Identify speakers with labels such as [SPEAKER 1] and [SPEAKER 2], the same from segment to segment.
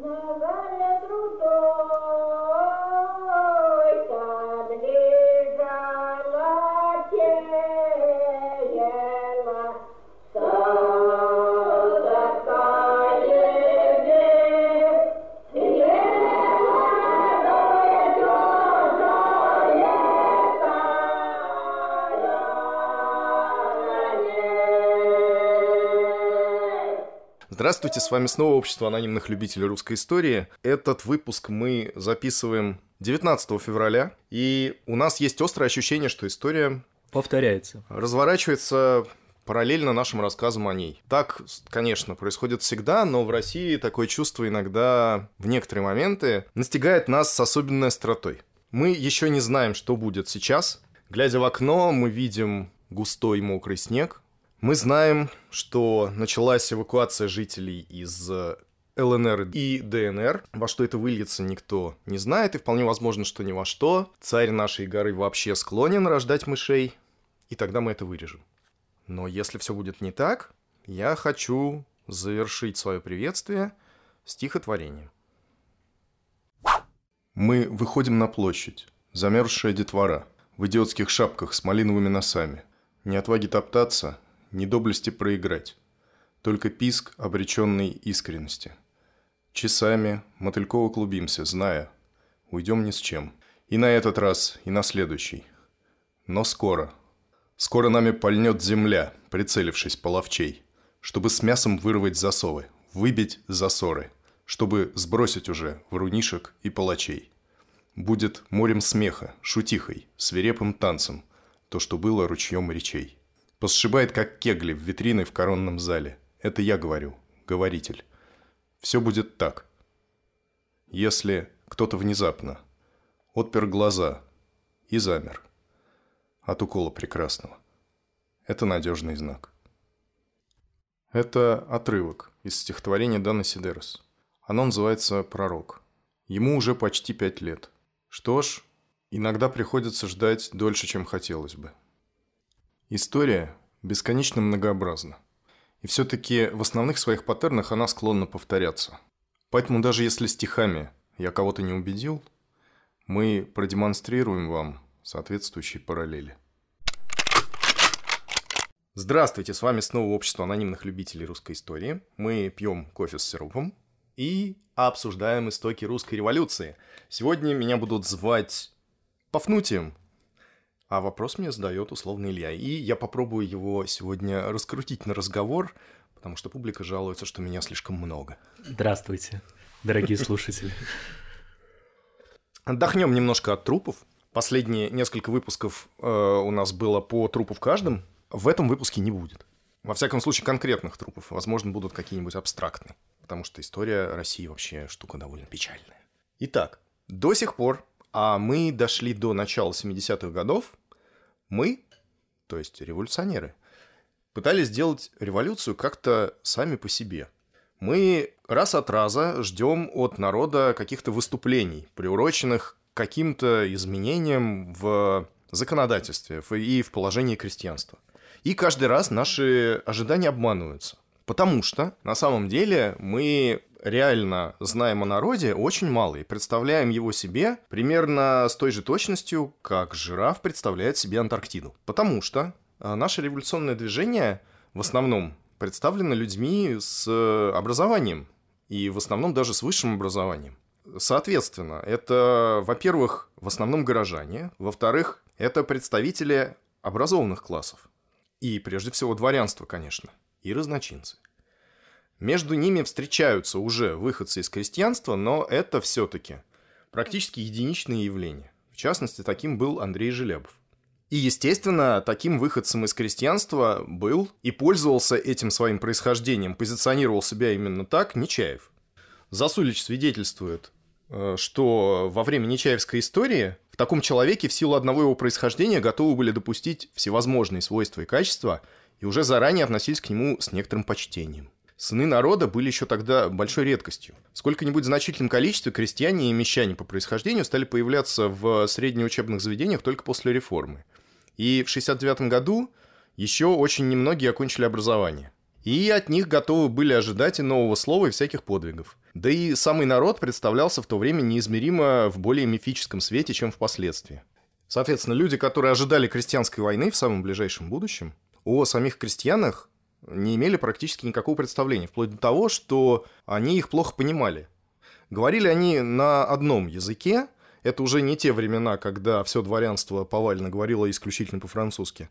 [SPEAKER 1] never Здравствуйте, с вами снова Общество анонимных любителей русской истории. Этот выпуск мы записываем 19 февраля, и у нас есть острое ощущение, что история
[SPEAKER 2] повторяется.
[SPEAKER 1] Разворачивается параллельно нашим рассказам о ней. Так, конечно, происходит всегда, но в России такое чувство иногда в некоторые моменты настигает нас с особенной остротой. Мы еще не знаем, что будет сейчас. Глядя в окно, мы видим густой мокрый снег, мы знаем, что началась эвакуация жителей из э, ЛНР и ДНР. Во что это выльется, никто не знает, и вполне возможно, что ни во что. Царь нашей горы вообще склонен рождать мышей, и тогда мы это вырежем. Но если все будет не так, я хочу завершить свое приветствие стихотворением. Мы выходим на площадь, замерзшая детвора, в идиотских шапках с малиновыми носами. Не отваги топтаться, ни доблести проиграть, только писк обреченной искренности. Часами мотыльково клубимся, зная, уйдем ни с чем. И на этот раз, и на следующий. Но скоро. Скоро нами пальнет земля, прицелившись половчей, чтобы с мясом вырвать засовы, выбить засоры, чтобы сбросить уже врунишек и палачей. Будет морем смеха, шутихой, свирепым танцем, то, что было ручьем речей. Посшибает, как кегли в витрины в коронном зале. Это я говорю, говоритель. Все будет так. Если кто-то внезапно отпер глаза и замер от укола прекрасного. Это надежный знак. Это отрывок из стихотворения Дана Сидерос. Оно называется «Пророк». Ему уже почти пять лет. Что ж, иногда приходится ждать дольше, чем хотелось бы. История бесконечно многообразна. И все-таки в основных своих паттернах она склонна повторяться. Поэтому даже если стихами я кого-то не убедил, мы продемонстрируем вам соответствующие параллели. Здравствуйте, с вами снова Общество анонимных любителей русской истории. Мы пьем кофе с сиропом и обсуждаем истоки русской революции. Сегодня меня будут звать Пафнутием, а вопрос мне задает условно Илья. И я попробую его сегодня раскрутить на разговор, потому что публика жалуется, что меня слишком много.
[SPEAKER 2] Здравствуйте, дорогие слушатели.
[SPEAKER 1] Отдохнем немножко от трупов. Последние несколько выпусков э, у нас было по трупу в каждом. В этом выпуске не будет. Во всяком случае, конкретных трупов. Возможно, будут какие-нибудь абстрактные. Потому что история России вообще штука довольно печальная. Итак, до сих пор а мы дошли до начала 70-х годов, мы, то есть революционеры, пытались сделать революцию как-то сами по себе. Мы раз от раза ждем от народа каких-то выступлений, приуроченных каким-то изменениям в законодательстве и в положении крестьянства. И каждый раз наши ожидания обманываются. Потому что на самом деле мы реально знаем о народе очень мало и представляем его себе примерно с той же точностью, как жираф представляет себе Антарктиду. Потому что а, наше революционное движение в основном представлено людьми с образованием, и в основном даже с высшим образованием. Соответственно, это, во-первых, в основном горожане, во-вторых, это представители образованных классов. И прежде всего дворянство, конечно, и разночинцы. Между ними встречаются уже выходцы из крестьянства, но это все-таки практически единичные явления. В частности, таким был Андрей Желябов. И, естественно, таким выходцем из крестьянства был и пользовался этим своим происхождением, позиционировал себя именно так Нечаев. Засулич свидетельствует, э, что во время Нечаевской истории в таком человеке в силу одного его происхождения готовы были допустить всевозможные свойства и качества и уже заранее относились к нему с некоторым почтением. Сыны народа были еще тогда большой редкостью. Сколько-нибудь значительном количестве крестьяне и мещане по происхождению стали появляться в среднеучебных заведениях только после реформы. И в 69 году еще очень немногие окончили образование. И от них готовы были ожидать и нового слова, и всяких подвигов. Да и самый народ представлялся в то время неизмеримо в более мифическом свете, чем впоследствии. Соответственно, люди, которые ожидали крестьянской войны в самом ближайшем будущем, о самих крестьянах не имели практически никакого представления, вплоть до того, что они их плохо понимали. Говорили они на одном языке, это уже не те времена, когда все дворянство повально говорило исключительно по-французски.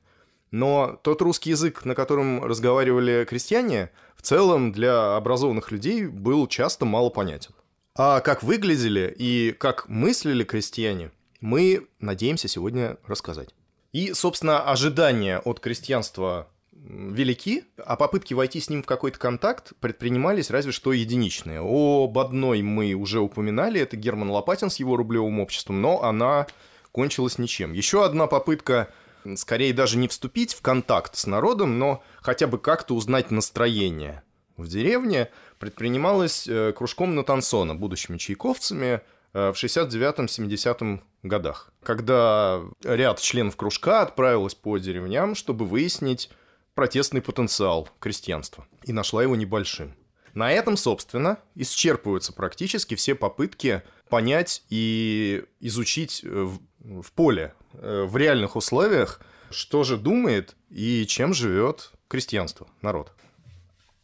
[SPEAKER 1] Но тот русский язык, на котором разговаривали крестьяне, в целом для образованных людей был часто мало понятен. А как выглядели и как мыслили крестьяне, мы надеемся сегодня рассказать. И, собственно, ожидания от крестьянства велики, а попытки войти с ним в какой-то контакт предпринимались разве что единичные. Об одной мы уже упоминали, это Герман Лопатин с его рублевым обществом, но она кончилась ничем. Еще одна попытка, скорее даже не вступить в контакт с народом, но хотя бы как-то узнать настроение в деревне, предпринималась э, кружком Натансона, будущими чайковцами, э, в 69-70 годах, когда ряд членов кружка отправилась по деревням, чтобы выяснить, протестный потенциал крестьянства и нашла его небольшим. На этом, собственно, исчерпываются практически все попытки понять и изучить э, в, в поле, э, в реальных условиях, что же думает и чем живет крестьянство, народ.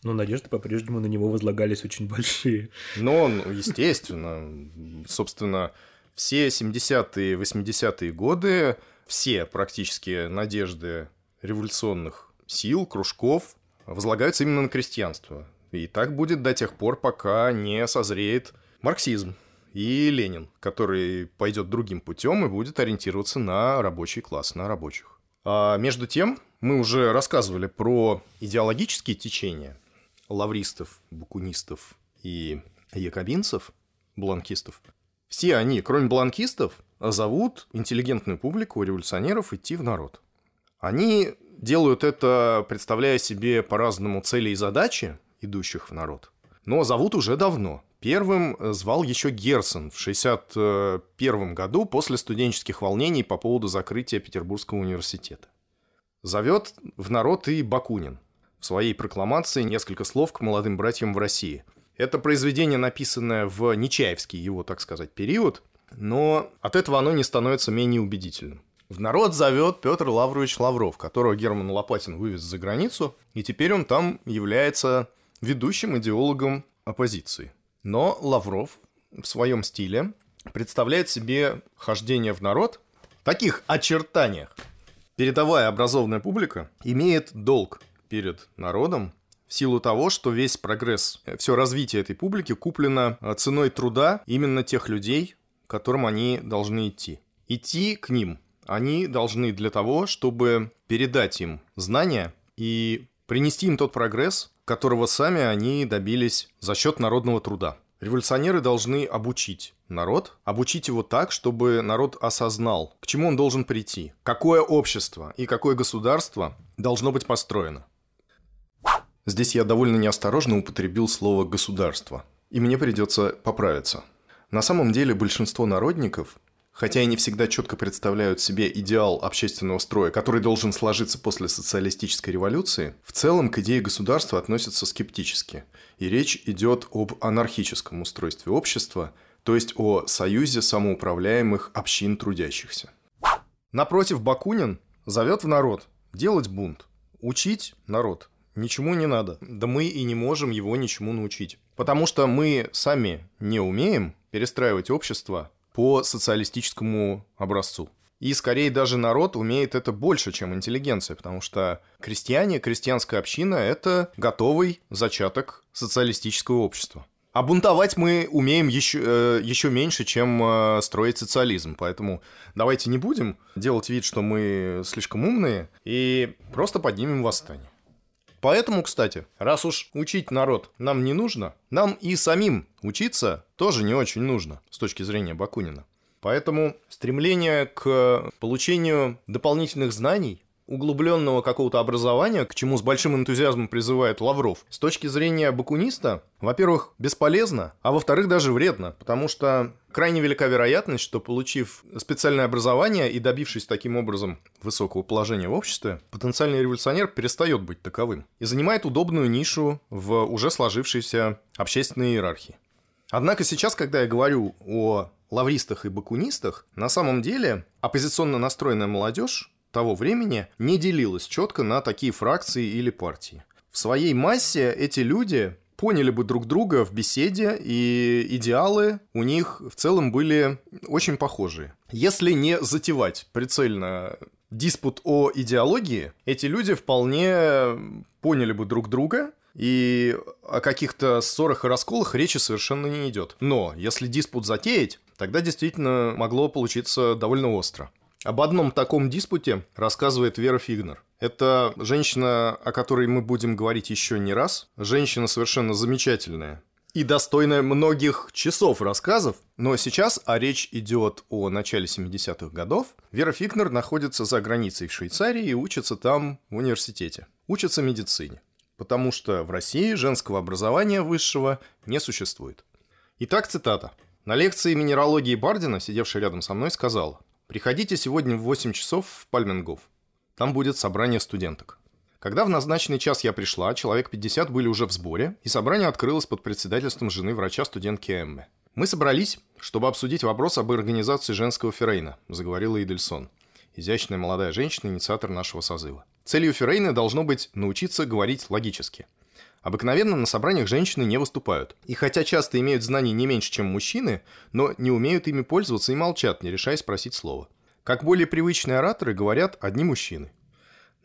[SPEAKER 2] Но надежды по-прежнему на него возлагались очень большие.
[SPEAKER 1] Но, естественно, собственно, все 70-е, 80-е годы, все практически надежды революционных сил, кружков возлагаются именно на крестьянство. И так будет до тех пор, пока не созреет марксизм и Ленин, который пойдет другим путем и будет ориентироваться на рабочий класс, на рабочих. А между тем, мы уже рассказывали про идеологические течения лавристов, букунистов и якобинцев, бланкистов. Все они, кроме бланкистов, зовут интеллигентную публику революционеров идти в народ. Они делают это, представляя себе по-разному цели и задачи, идущих в народ. Но зовут уже давно. Первым звал еще Герцен в 1961 году после студенческих волнений по поводу закрытия Петербургского университета. Зовет в народ и Бакунин. В своей прокламации несколько слов к молодым братьям в России. Это произведение, написанное в Нечаевский его, так сказать, период, но от этого оно не становится менее убедительным. В народ зовет Петр Лаврович Лавров, которого Герман Лопатин вывез за границу, и теперь он там является ведущим идеологом оппозиции. Но Лавров в своем стиле представляет себе хождение в народ в таких очертаниях. Передовая образованная публика имеет долг перед народом в силу того, что весь прогресс, все развитие этой публики куплено ценой труда именно тех людей, к которым они должны идти. Идти к ним, они должны для того, чтобы передать им знания и принести им тот прогресс, которого сами они добились за счет народного труда. Революционеры должны обучить народ, обучить его так, чтобы народ осознал, к чему он должен прийти, какое общество и какое государство должно быть построено. Здесь я довольно неосторожно употребил слово «государство», и мне придется поправиться. На самом деле большинство народников хотя и не всегда четко представляют себе идеал общественного строя, который должен сложиться после социалистической революции, в целом к идее государства относятся скептически. И речь идет об анархическом устройстве общества, то есть о союзе самоуправляемых общин трудящихся. Напротив, Бакунин зовет в народ делать бунт, учить народ. Ничему не надо. Да мы и не можем его ничему научить. Потому что мы сами не умеем перестраивать общество по социалистическому образцу. И скорее даже народ умеет это больше, чем интеллигенция, потому что крестьяне, крестьянская община – это готовый зачаток социалистического общества. А бунтовать мы умеем еще, э, еще меньше, чем э, строить социализм. Поэтому давайте не будем делать вид, что мы слишком умные, и просто поднимем восстание. Поэтому, кстати, раз уж учить народ нам не нужно, нам и самим учиться тоже не очень нужно с точки зрения Бакунина. Поэтому стремление к получению дополнительных знаний углубленного какого-то образования, к чему с большим энтузиазмом призывает Лавров, с точки зрения бакуниста, во-первых, бесполезно, а во-вторых, даже вредно, потому что крайне велика вероятность, что получив специальное образование и добившись таким образом высокого положения в обществе, потенциальный революционер перестает быть таковым и занимает удобную нишу в уже сложившейся общественной иерархии. Однако сейчас, когда я говорю о лавристах и бакунистах, на самом деле оппозиционно настроенная молодежь того времени не делилась четко на такие фракции или партии. В своей массе эти люди поняли бы друг друга в беседе, и идеалы у них в целом были очень похожие. Если не затевать прицельно диспут о идеологии, эти люди вполне поняли бы друг друга, и о каких-то ссорах и расколах речи совершенно не идет. Но если диспут затеять, тогда действительно могло получиться довольно остро. Об одном таком диспуте рассказывает Вера Фигнер. Это женщина, о которой мы будем говорить еще не раз. Женщина совершенно замечательная и достойная многих часов рассказов. Но сейчас, а речь идет о начале 70-х годов, Вера Фигнер находится за границей в Швейцарии и учится там в университете. Учится медицине. Потому что в России женского образования высшего не существует. Итак, цитата. На лекции минералогии Бардина, сидевший рядом со мной, сказала – Приходите сегодня в 8 часов в Пальменгов. Там будет собрание студенток. Когда в назначенный час я пришла, человек 50 были уже в сборе, и собрание открылось под председательством жены врача-студентки Эммы. «Мы собрались, чтобы обсудить вопрос об организации женского феррейна», – заговорила Идельсон. Изящная молодая женщина, инициатор нашего созыва. Целью феррейна должно быть научиться говорить логически – Обыкновенно на собраниях женщины не выступают. И хотя часто имеют знаний не меньше, чем мужчины, но не умеют ими пользоваться и молчат, не решаясь спросить слова. Как более привычные ораторы говорят одни мужчины.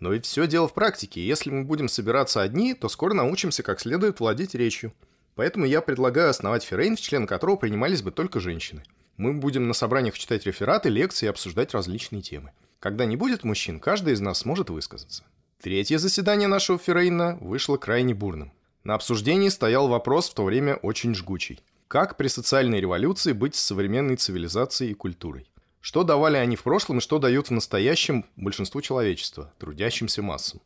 [SPEAKER 1] Но ведь все дело в практике, если мы будем собираться одни, то скоро научимся как следует владеть речью. Поэтому я предлагаю основать Феррейн, в член которого принимались бы только женщины. Мы будем на собраниях читать рефераты, лекции и обсуждать различные темы. Когда не будет мужчин, каждый из нас сможет высказаться. Третье заседание нашего Феррейна вышло крайне бурным. На обсуждении стоял вопрос в то время очень жгучий. Как при социальной революции быть с современной цивилизацией и культурой? Что давали они в прошлом и что дают в настоящем большинству человечества, трудящимся массам?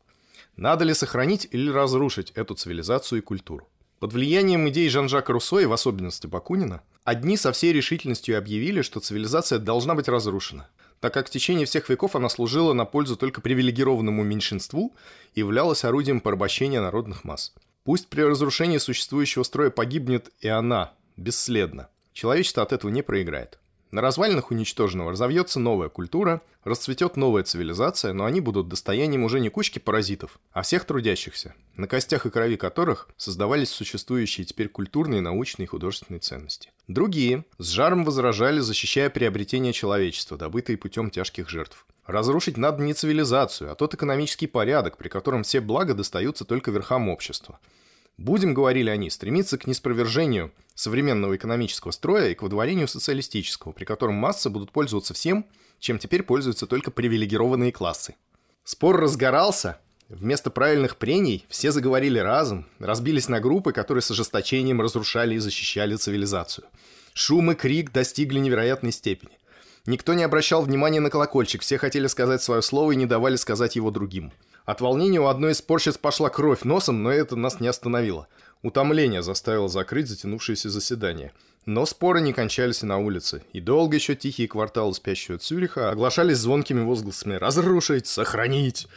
[SPEAKER 1] Надо ли сохранить или разрушить эту цивилизацию и культуру? Под влиянием идей Жан-Жака Руссо и в особенности Бакунина, одни со всей решительностью объявили, что цивилизация должна быть разрушена – так как в течение всех веков она служила на пользу только привилегированному меньшинству и являлась орудием порабощения народных масс. Пусть при разрушении существующего строя погибнет и она, бесследно. Человечество от этого не проиграет. На развалинах уничтоженного разовьется новая культура, расцветет новая цивилизация, но они будут достоянием уже не кучки паразитов, а всех трудящихся, на костях и крови которых создавались существующие теперь культурные, научные и художественные ценности. Другие с жаром возражали, защищая приобретение человечества, добытые путем тяжких жертв. Разрушить надо не цивилизацию, а тот экономический порядок, при котором все блага достаются только верхам общества – Будем, говорили они, стремиться к неспровержению современного экономического строя и к водворению социалистического, при котором массы будут пользоваться всем, чем теперь пользуются только привилегированные классы. Спор разгорался. Вместо правильных прений все заговорили разом, разбились на группы, которые с ожесточением разрушали и защищали цивилизацию. Шум и крик достигли невероятной степени. Никто не обращал внимания на колокольчик, все хотели сказать свое слово и не давали сказать его другим. От волнения у одной из спорщиц пошла кровь носом, но это нас не остановило. Утомление заставило закрыть затянувшееся заседание. Но споры не кончались и на улице, и долго еще тихие кварталы спящего Цюриха оглашались звонкими возгласами «разрушить», «сохранить».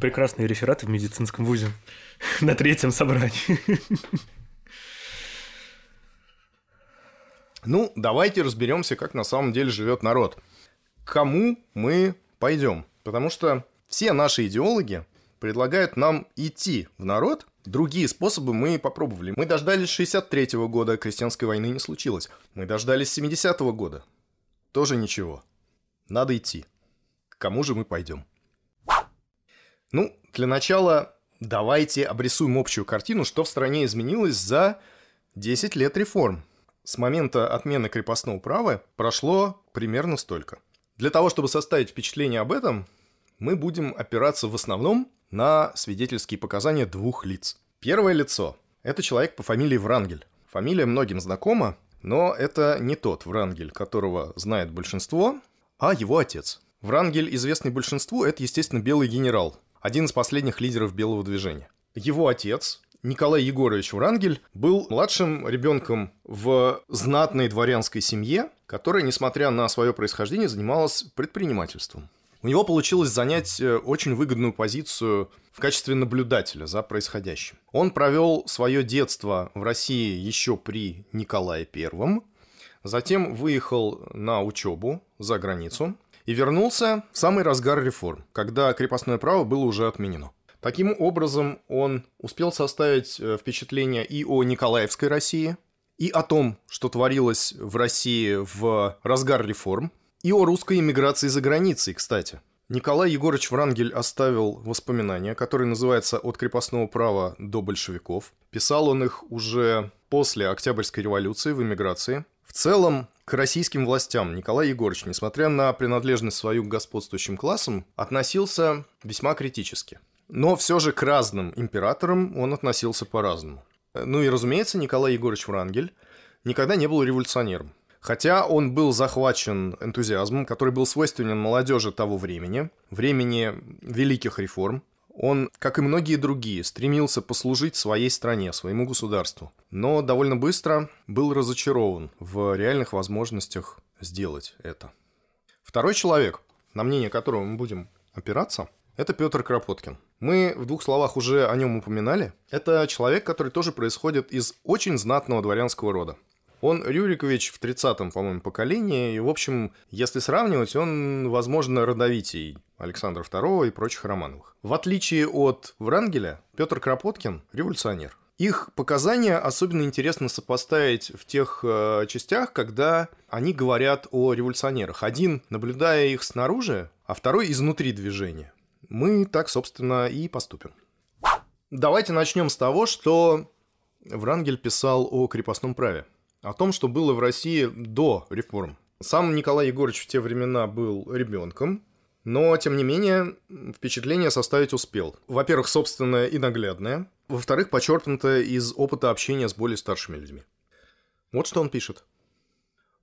[SPEAKER 2] Прекрасные рефераты в медицинском вузе на третьем собрании.
[SPEAKER 1] Ну, давайте разберемся, как на самом деле живет народ. К кому мы пойдем? Потому что все наши идеологи предлагают нам идти в народ. Другие способы мы попробовали. Мы дождались 63 -го года, крестьянской войны не случилось. Мы дождались 70 -го года. Тоже ничего. Надо идти. К кому же мы пойдем? Ну, для начала давайте обрисуем общую картину, что в стране изменилось за 10 лет реформ. С момента отмены крепостного права прошло примерно столько. Для того, чтобы составить впечатление об этом, мы будем опираться в основном на свидетельские показания двух лиц. Первое лицо – это человек по фамилии Врангель. Фамилия многим знакома, но это не тот Врангель, которого знает большинство, а его отец. Врангель, известный большинству, это, естественно, белый генерал, один из последних лидеров белого движения. Его отец, Николай Егорович Врангель был младшим ребенком в знатной дворянской семье, которая, несмотря на свое происхождение, занималась предпринимательством. У него получилось занять э, очень выгодную позицию в качестве наблюдателя за происходящим. Он провел свое детство в России еще при Николае I, затем выехал на учебу за границу и вернулся в самый разгар реформ, когда крепостное право было уже отменено. Таким образом, он успел составить э, впечатление и о Николаевской России, и о том, что творилось в России в разгар реформ, и о русской эмиграции за границей, кстати. Николай Егорович Врангель оставил воспоминания, которые называются «От крепостного права до большевиков». Писал он их уже после Октябрьской революции в эмиграции. В целом, к российским властям Николай Егорович, несмотря на принадлежность свою к господствующим классам, относился весьма критически. Но все же к разным императорам он относился по-разному. Ну и, разумеется, Николай Егорович Врангель никогда не был революционером. Хотя он был захвачен энтузиазмом, который был свойственен молодежи того времени, времени великих реформ, он, как и многие другие, стремился послужить своей стране, своему государству, но довольно быстро был разочарован в реальных возможностях сделать это. Второй человек, на мнение которого мы будем опираться, это Петр Кропоткин. Мы в двух словах уже о нем упоминали. Это человек, который тоже происходит из очень знатного дворянского рода. Он Рюрикович в 30-м, по-моему, поколении, и, в общем, если сравнивать, он, возможно, родовитей Александра II и прочих Романовых. В отличие от Врангеля, Петр Кропоткин – революционер. Их показания особенно интересно сопоставить в тех э, частях, когда они говорят о революционерах. Один, наблюдая их снаружи, а второй изнутри движения мы так, собственно, и поступим. Давайте начнем с того, что Врангель писал о крепостном праве, о том, что было в России до реформ. Сам Николай Егорович в те времена был ребенком, но, тем не менее, впечатление составить успел. Во-первых, собственное и наглядное. Во-вторых, подчеркнутое из опыта общения с более старшими людьми. Вот что он пишет.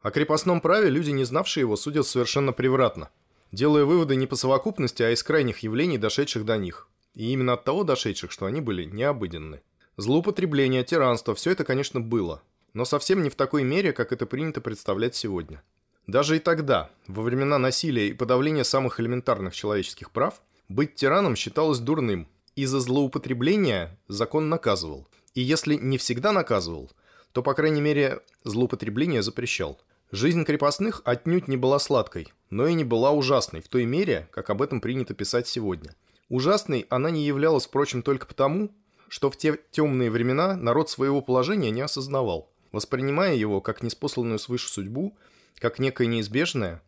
[SPEAKER 1] О крепостном праве люди, не знавшие его, судят совершенно превратно – делая выводы не по совокупности, а из крайних явлений, дошедших до них. И именно от того дошедших, что они были необыденны. Злоупотребление, тиранство – все это, конечно, было. Но совсем не в такой мере, как это принято представлять сегодня. Даже и тогда, во времена насилия и подавления самых элементарных человеческих прав, быть тираном считалось дурным, и за злоупотребление закон наказывал. И если не всегда наказывал, то, по крайней мере, злоупотребление запрещал – Жизнь крепостных отнюдь не была сладкой, но и не была ужасной в той мере, как об этом принято писать сегодня. Ужасной она не являлась, впрочем, только потому, что в те темные времена народ своего положения не осознавал, воспринимая его как неспосланную свыше судьбу, как некое неизбежное,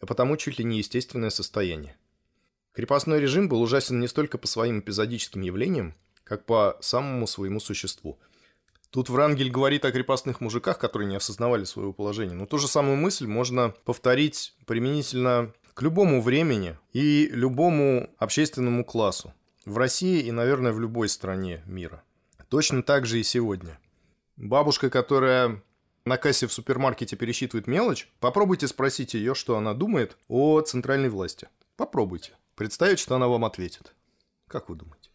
[SPEAKER 1] а потому чуть ли не естественное состояние. Крепостной режим был ужасен не столько по своим эпизодическим явлениям, как по самому своему существу – Тут Врангель говорит о крепостных мужиках, которые не осознавали своего положения. Но ту же самую мысль можно повторить применительно к любому времени и любому общественному классу. В России и, наверное, в любой стране мира. Точно так же и сегодня. Бабушка, которая на кассе в супермаркете пересчитывает мелочь, попробуйте спросить ее, что она думает о центральной власти. Попробуйте. Представить, что она вам ответит. Как вы думаете?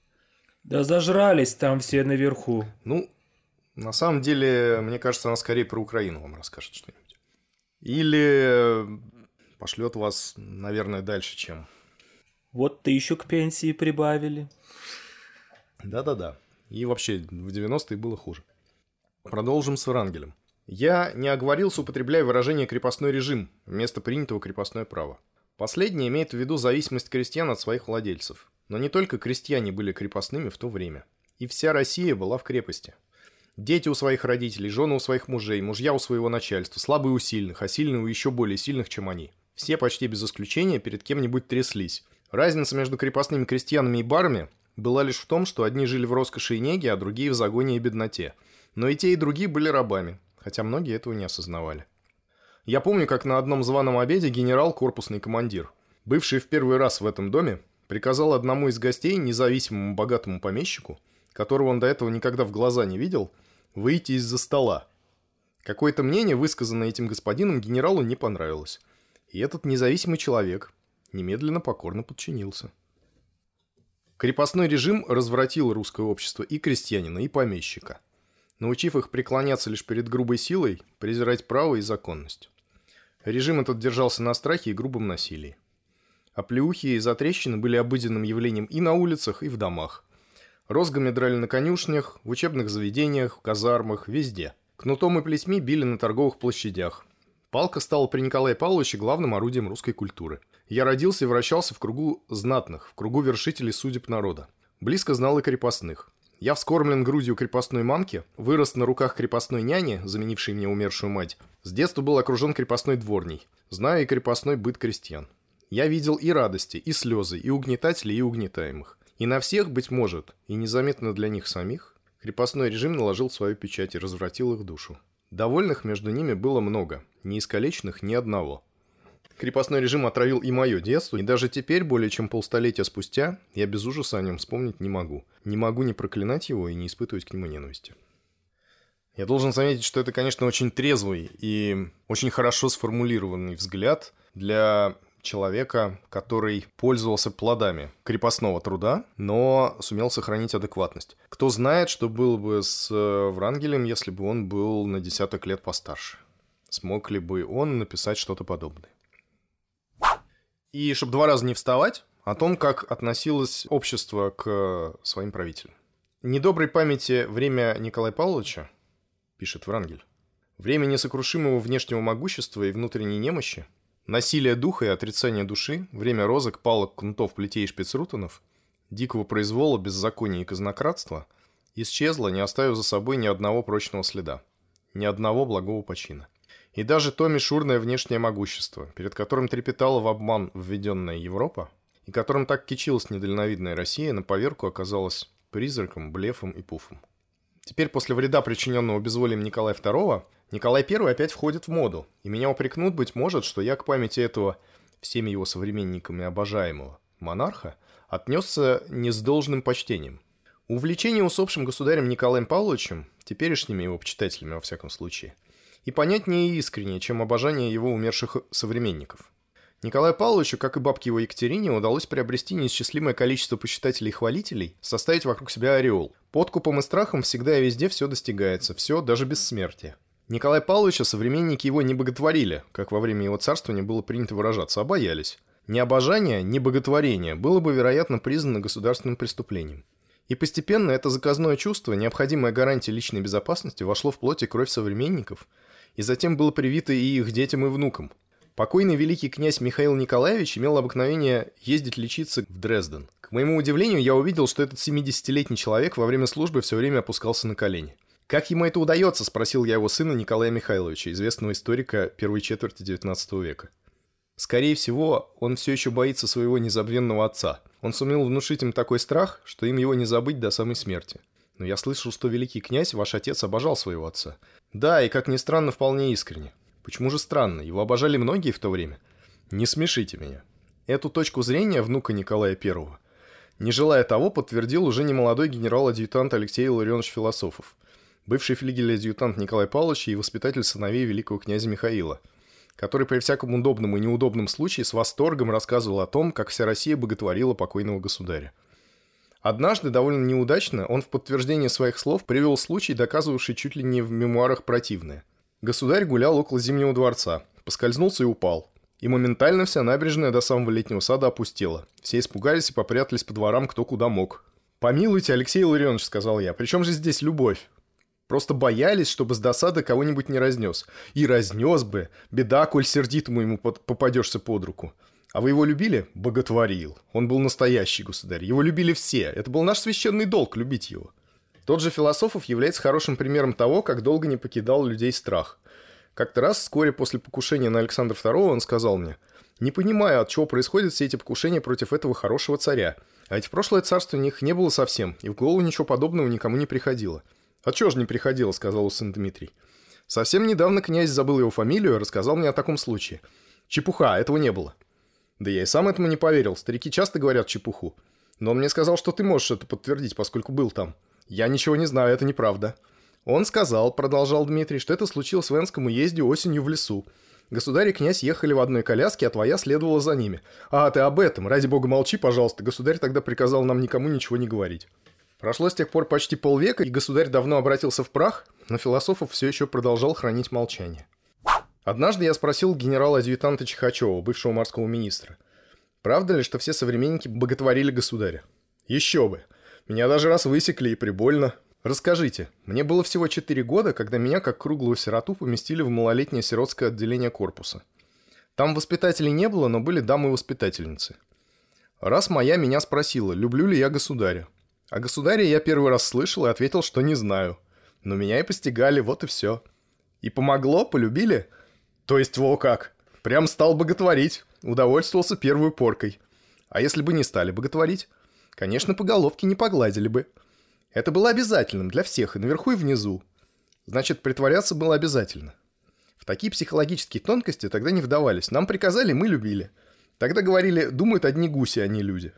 [SPEAKER 2] Да зажрались там все наверху.
[SPEAKER 1] Ну, на самом деле, мне кажется, она скорее про Украину вам расскажет что-нибудь. Или пошлет вас, наверное, дальше, чем...
[SPEAKER 2] Вот ты еще к пенсии прибавили.
[SPEAKER 1] Да-да-да. И вообще, в 90-е было хуже. Продолжим с Врангелем. Я не оговорился, употребляя выражение «крепостной режим» вместо принятого крепостное право. Последнее имеет в виду зависимость крестьян от своих владельцев. Но не только крестьяне были крепостными в то время. И вся Россия была в крепости. Дети у своих родителей, жены у своих мужей, мужья у своего начальства, слабые у сильных, а сильные у еще более сильных, чем они. Все почти без исключения перед кем-нибудь тряслись. Разница между крепостными крестьянами и барами была лишь в том, что одни жили в роскоши и неге, а другие в загоне и бедноте. Но и те, и другие были рабами, хотя многие этого не осознавали. Я помню, как на одном званом обеде генерал, корпусный командир, бывший в первый раз в этом доме, приказал одному из гостей, независимому богатому помещику, которого он до этого никогда в глаза не видел, выйти из-за стола. Какое-то мнение, высказанное этим господином, генералу не понравилось. И этот независимый человек, немедленно покорно подчинился. Крепостной режим развратил русское общество и крестьянина, и помещика, научив их преклоняться лишь перед грубой силой, презирать право и законность. Режим этот держался на страхе и грубом насилии. Оплеухи и затрещины были обыденным явлением и на улицах, и в домах. Розгами драли на конюшнях, в учебных заведениях, в казармах, везде. Кнутом и плетьми били на торговых площадях. Палка стала при Николае Павловиче главным орудием русской культуры. Я родился и вращался в кругу знатных, в кругу вершителей судеб народа. Близко знал и крепостных. Я вскормлен грудью крепостной мамки, вырос на руках крепостной няни, заменившей мне умершую мать. С детства был окружен крепостной дворней. Знаю и крепостной быт крестьян. Я видел и радости, и слезы, и угнетателей, и угнетаемых. И на всех, быть может, и незаметно для них самих, крепостной режим наложил свою печать и развратил их душу. Довольных между ними было много, не искалеченных ни одного. Крепостной режим отравил и мое детство, и даже теперь, более чем полстолетия спустя, я без ужаса о нем вспомнить не могу. Не могу не проклинать его и не испытывать к нему ненависти. Я должен заметить, что это, конечно, очень трезвый и очень хорошо сформулированный взгляд для человека, который пользовался плодами крепостного труда, но сумел сохранить адекватность. Кто знает, что было бы с э, Врангелем, если бы он был на десяток лет постарше? Смог ли бы он написать что-то подобное? И чтобы два раза не вставать, о том, как относилось общество к своим правителям. Недоброй памяти время Николая Павловича, пишет Врангель, время несокрушимого внешнего могущества и внутренней немощи – Насилие духа и отрицание души, время розок, палок, кнутов, плетей и шпицрутанов, дикого произвола, беззакония и казнократства исчезло, не оставив за собой ни одного прочного следа, ни одного благого почина. И даже то мишурное внешнее могущество, перед которым трепетала в обман введенная Европа, и которым так кичилась недальновидная Россия, на поверку оказалась призраком, блефом и пуфом. Теперь после вреда, причиненного безволием Николая II, Николай I опять входит в моду, и меня упрекнут, быть может, что я к памяти этого всеми его современниками обожаемого монарха отнесся не с должным почтением. Увлечение усопшим государем Николаем Павловичем, теперешними его почитателями во всяком случае, и понятнее и искреннее, чем обожание его умерших современников. Николаю Павловичу, как и бабке его Екатерине, удалось приобрести неисчислимое количество почитателей и хвалителей, составить вокруг себя ореол. Подкупом и страхом всегда и везде все достигается, все даже бессмертие. Николай Павловича современники его не боготворили, как во время его царствования было принято выражаться, а боялись. Ни обожание, ни боготворение было бы, вероятно, признано государственным преступлением. И постепенно это заказное чувство, необходимая гарантия личной безопасности, вошло в плоть и кровь современников, и затем было привито и их детям и внукам. Покойный великий князь Михаил Николаевич имел обыкновение ездить лечиться в Дрезден. К моему удивлению, я увидел, что этот 70-летний человек во время службы все время опускался на колени. «Как ему это удается?» – спросил я его сына Николая Михайловича, известного историка первой четверти XIX века. Скорее всего, он все еще боится своего незабвенного отца. Он сумел внушить им такой страх, что им его не забыть до самой смерти. Но я слышал, что великий князь, ваш отец, обожал своего отца. Да, и, как ни странно, вполне искренне. Почему же странно? Его обожали многие в то время. Не смешите меня. Эту точку зрения внука Николая I, не желая того, подтвердил уже немолодой генерал-адъютант Алексей Илларионович Философов – бывший флигель-адъютант Николай Павлович и воспитатель сыновей великого князя Михаила, который при всяком удобном и неудобном случае с восторгом рассказывал о том, как вся Россия боготворила покойного государя. Однажды, довольно неудачно, он в подтверждение своих слов привел случай, доказывавший чуть ли не в мемуарах противное. Государь гулял около Зимнего дворца, поскользнулся и упал. И моментально вся набережная до самого летнего сада опустела. Все испугались и попрятались по дворам кто куда мог. «Помилуйте, Алексей Илларионович», — сказал я, — «при чем же здесь любовь? Просто боялись, чтобы с досады кого-нибудь не разнес. И разнес бы. Беда, коль сердитому ему под, попадешься под руку. А вы его любили? Боготворил. Он был настоящий государь. Его любили все. Это был наш священный долг любить его. Тот же Философов является хорошим примером того, как долго не покидал людей страх. Как-то раз, вскоре после покушения на Александра II, он сказал мне, «Не понимаю, от чего происходят все эти покушения против этого хорошего царя. А ведь в прошлое царство них не было совсем, и в голову ничего подобного никому не приходило. «А чего ж не приходило?» – сказал сын Дмитрий. «Совсем недавно князь забыл его фамилию и рассказал мне о таком случае. Чепуха, этого не было». «Да я и сам этому не поверил. Старики часто говорят чепуху. Но он мне сказал, что ты можешь это подтвердить, поскольку был там. Я ничего не знаю, это неправда». Он сказал, продолжал Дмитрий, что это случилось в Энском уезде осенью в лесу. Государь и князь ехали в одной коляске, а твоя следовала за ними. А, ты об этом. Ради бога, молчи, пожалуйста. Государь тогда приказал нам никому ничего не говорить. Прошло с тех пор почти полвека, и государь давно обратился в прах, но философов все еще продолжал хранить молчание. Однажды я спросил генерала-адъютанта Чихачева, бывшего морского министра, правда ли, что все современники боготворили государя? Еще бы. Меня даже раз высекли и прибольно. Расскажите, мне было всего 4 года, когда меня, как круглую сироту, поместили в малолетнее сиротское отделение корпуса. Там воспитателей не было, но были дамы-воспитательницы. Раз моя меня спросила, люблю ли я государя. А государя я первый раз слышал и ответил, что не знаю. Но меня и постигали, вот и все. И помогло, полюбили? То есть, во как. Прям стал боготворить. Удовольствовался первой поркой. А если бы не стали боготворить? Конечно, по головке не погладили бы. Это было обязательным для всех, и наверху, и внизу. Значит, притворяться было обязательно. В такие психологические тонкости тогда не вдавались. Нам приказали, мы любили. Тогда говорили, думают одни гуси, а не люди.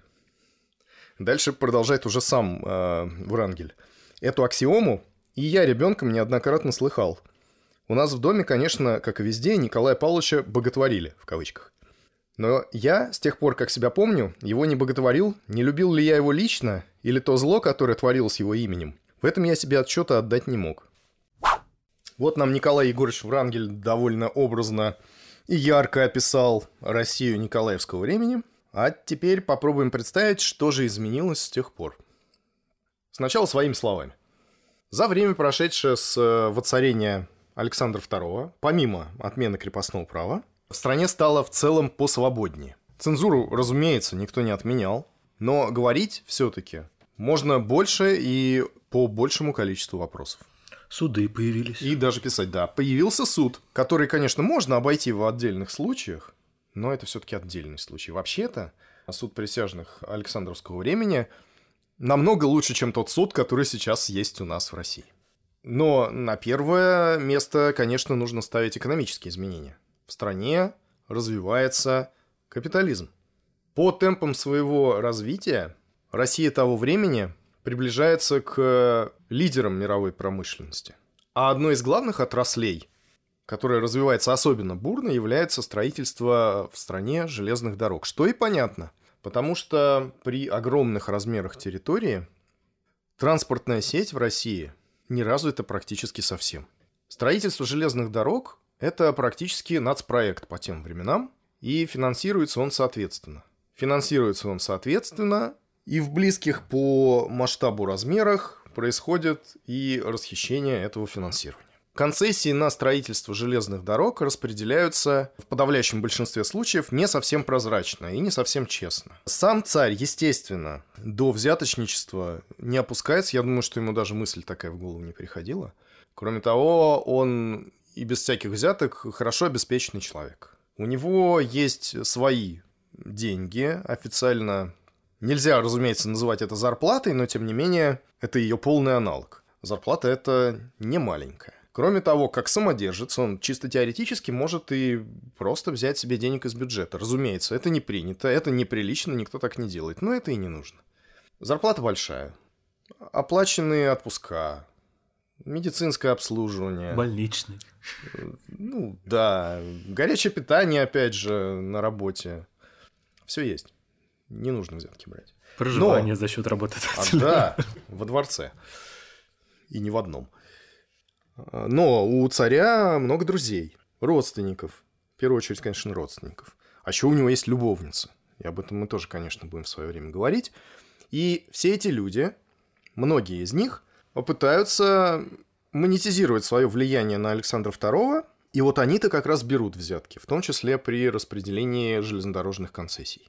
[SPEAKER 1] Дальше продолжает уже сам э, Врангель. Эту аксиому и я ребенком неоднократно слыхал. У нас в доме, конечно, как и везде, Николая Павловича «боготворили», в кавычках. Но я, с тех пор, как себя помню, его не боготворил, не любил ли я его лично, или то зло, которое творилось его именем. В этом я себе отчета отдать не мог. Вот нам Николай Егорович Врангель довольно образно и ярко описал Россию Николаевского времени. А теперь попробуем представить, что же изменилось с тех пор. Сначала своими словами. За время, прошедшее с э, воцарения Александра II, помимо отмены крепостного права, в стране стало в целом посвободнее. Цензуру, разумеется, никто не отменял, но говорить все-таки можно больше и по большему количеству вопросов.
[SPEAKER 2] Суды появились.
[SPEAKER 1] И даже писать, да. Появился суд, который, конечно, можно обойти в отдельных случаях, но это все-таки отдельный случай. Вообще-то, суд присяжных Александровского времени намного лучше, чем тот суд, который сейчас есть у нас в России. Но на первое место, конечно, нужно ставить экономические изменения в стране развивается капитализм. По темпам своего развития Россия того времени приближается к лидерам мировой промышленности. А одной из главных отраслей, которая развивается особенно бурно, является строительство в стране железных дорог. Что и понятно, потому что при огромных размерах территории транспортная сеть в России не развита практически совсем. Строительство железных дорог это практически нацпроект по тем временам, и финансируется он соответственно. Финансируется он соответственно, и в близких по масштабу размерах происходит и расхищение этого финансирования. Концессии на строительство железных дорог распределяются в подавляющем большинстве случаев не совсем прозрачно и не совсем честно. Сам царь, естественно, до взяточничества не опускается. Я думаю, что ему даже мысль такая в голову не приходила. Кроме того, он и без всяких взяток хорошо обеспеченный человек. У него есть свои деньги, официально нельзя, разумеется, называть это зарплатой, но тем не менее это ее полный аналог. Зарплата это не маленькая. Кроме того, как самодержец, он чисто теоретически может и просто взять себе денег из бюджета. Разумеется, это не принято, это неприлично, никто так не делает, но это и не нужно. Зарплата большая. Оплаченные отпуска, медицинское обслуживание.
[SPEAKER 2] Больничный.
[SPEAKER 1] Ну, да. Горячее питание, опять же, на работе. Все есть. Не нужно взятки брать.
[SPEAKER 2] Проживание Но... за счет работодателя.
[SPEAKER 1] А, да, во дворце. И не в одном. Но у царя много друзей, родственников. В первую очередь, конечно, родственников. А еще у него есть любовница. И об этом мы тоже, конечно, будем в свое время говорить. И все эти люди, многие из них, попытаются монетизировать свое влияние на Александра II, и вот они-то как раз берут взятки, в том числе при распределении железнодорожных концессий.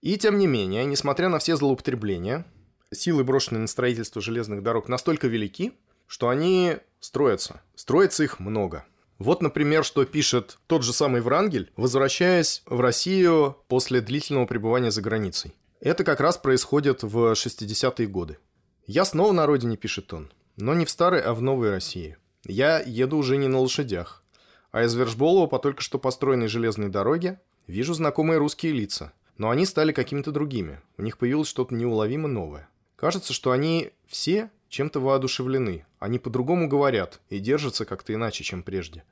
[SPEAKER 1] И тем не менее, несмотря на все злоупотребления, силы, брошенные на строительство железных дорог, настолько велики, что они строятся. Строится их много. Вот, например, что пишет тот же самый Врангель, возвращаясь в Россию после длительного пребывания за границей. Это как раз происходит в 60-е годы. «Я снова на родине», — пишет он. Но не в старой, а в новой России. Я еду уже не на лошадях. А из Вершболова по только что построенной железной дороге вижу знакомые русские лица. Но они стали какими-то другими. У них появилось что-то неуловимо новое. Кажется, что они все чем-то воодушевлены. Они по-другому говорят и держатся как-то иначе, чем прежде.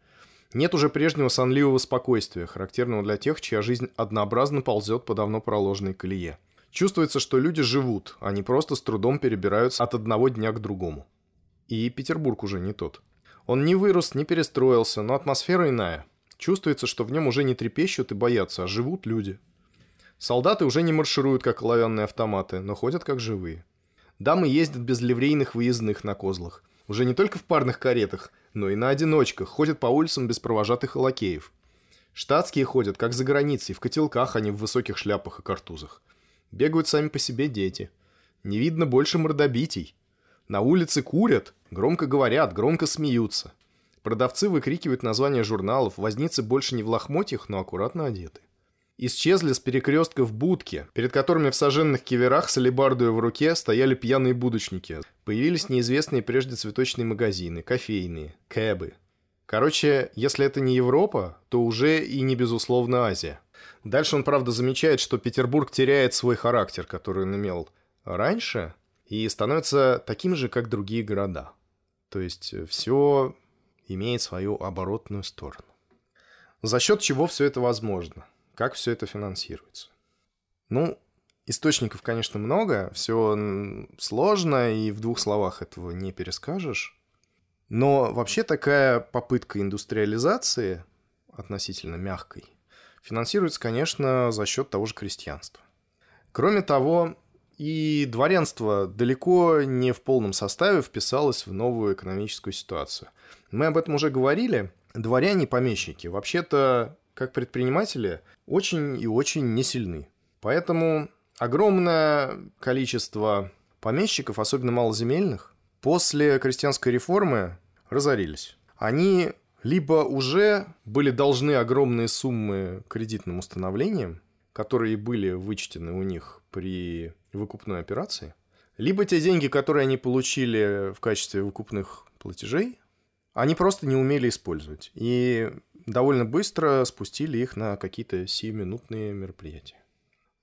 [SPEAKER 1] Нет уже прежнего сонливого спокойствия, характерного для тех, чья жизнь однообразно ползет по давно проложенной колее. Чувствуется, что люди живут, не просто с трудом перебираются от одного дня к другому. И Петербург уже не тот. Он не вырос, не перестроился, но атмосфера иная. Чувствуется, что в нем уже не трепещут и боятся, а живут люди. Солдаты уже не маршируют, как оловянные автоматы, но ходят как живые. Дамы ездят без ливрейных выездных на козлах. Уже не только в парных каретах, но и на одиночках, ходят по улицам без провожатых лакеев. Штатские ходят, как за границей, в котелках, а не в высоких шляпах и картузах. Бегают сами по себе дети. Не видно больше мордобитий. На улице курят, громко говорят, громко смеются. Продавцы выкрикивают названия журналов, возницы больше не в лохмотьях, но аккуратно одеты. Исчезли с перекрестков будки, перед которыми в сожженных киверах с алебардой в руке стояли пьяные будочники. Появились неизвестные прежде цветочные магазины, кофейные, кэбы. Короче, если это не Европа, то уже и не безусловно Азия. Дальше он, правда, замечает, что Петербург теряет свой характер, который он имел раньше, и становится таким же, как другие города. То есть э, все имеет свою оборотную сторону. За счет чего все это возможно? Как все это финансируется? Ну, источников, конечно, много, все сложно, и в двух словах этого не перескажешь. Но вообще такая попытка индустриализации, относительно мягкой, финансируется, конечно, за счет того же крестьянства. Кроме того, и дворянство далеко не в полном составе вписалось в новую экономическую ситуацию. Мы об этом уже говорили. Дворяне-помещики вообще-то, как предприниматели, очень и очень не сильны. Поэтому огромное количество помещиков, особенно малоземельных, после крестьянской реформы разорились. Они либо уже были должны огромные суммы кредитным установлениям, которые были вычтены у них при выкупной операции, либо те деньги, которые они получили в качестве выкупных платежей, они просто не умели использовать. И довольно быстро спустили их на какие-то сиюминутные мероприятия.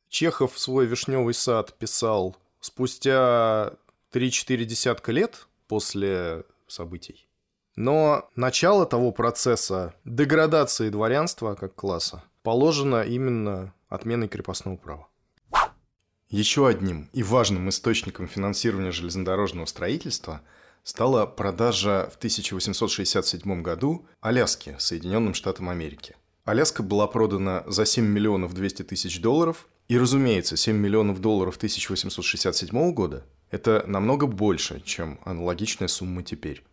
[SPEAKER 1] Чехов свой «Вишневый сад» писал спустя 3-4 десятка лет после событий. Но начало того процесса деградации дворянства как класса положено именно отменой крепостного права. Еще одним и важным источником финансирования железнодорожного строительства стала продажа в 1867 году Аляски Соединенным Штатам Америки. Аляска была продана за 7 миллионов 200 тысяч долларов, и, разумеется, 7 миллионов долларов 1867 года – это намного больше, чем аналогичная сумма теперь.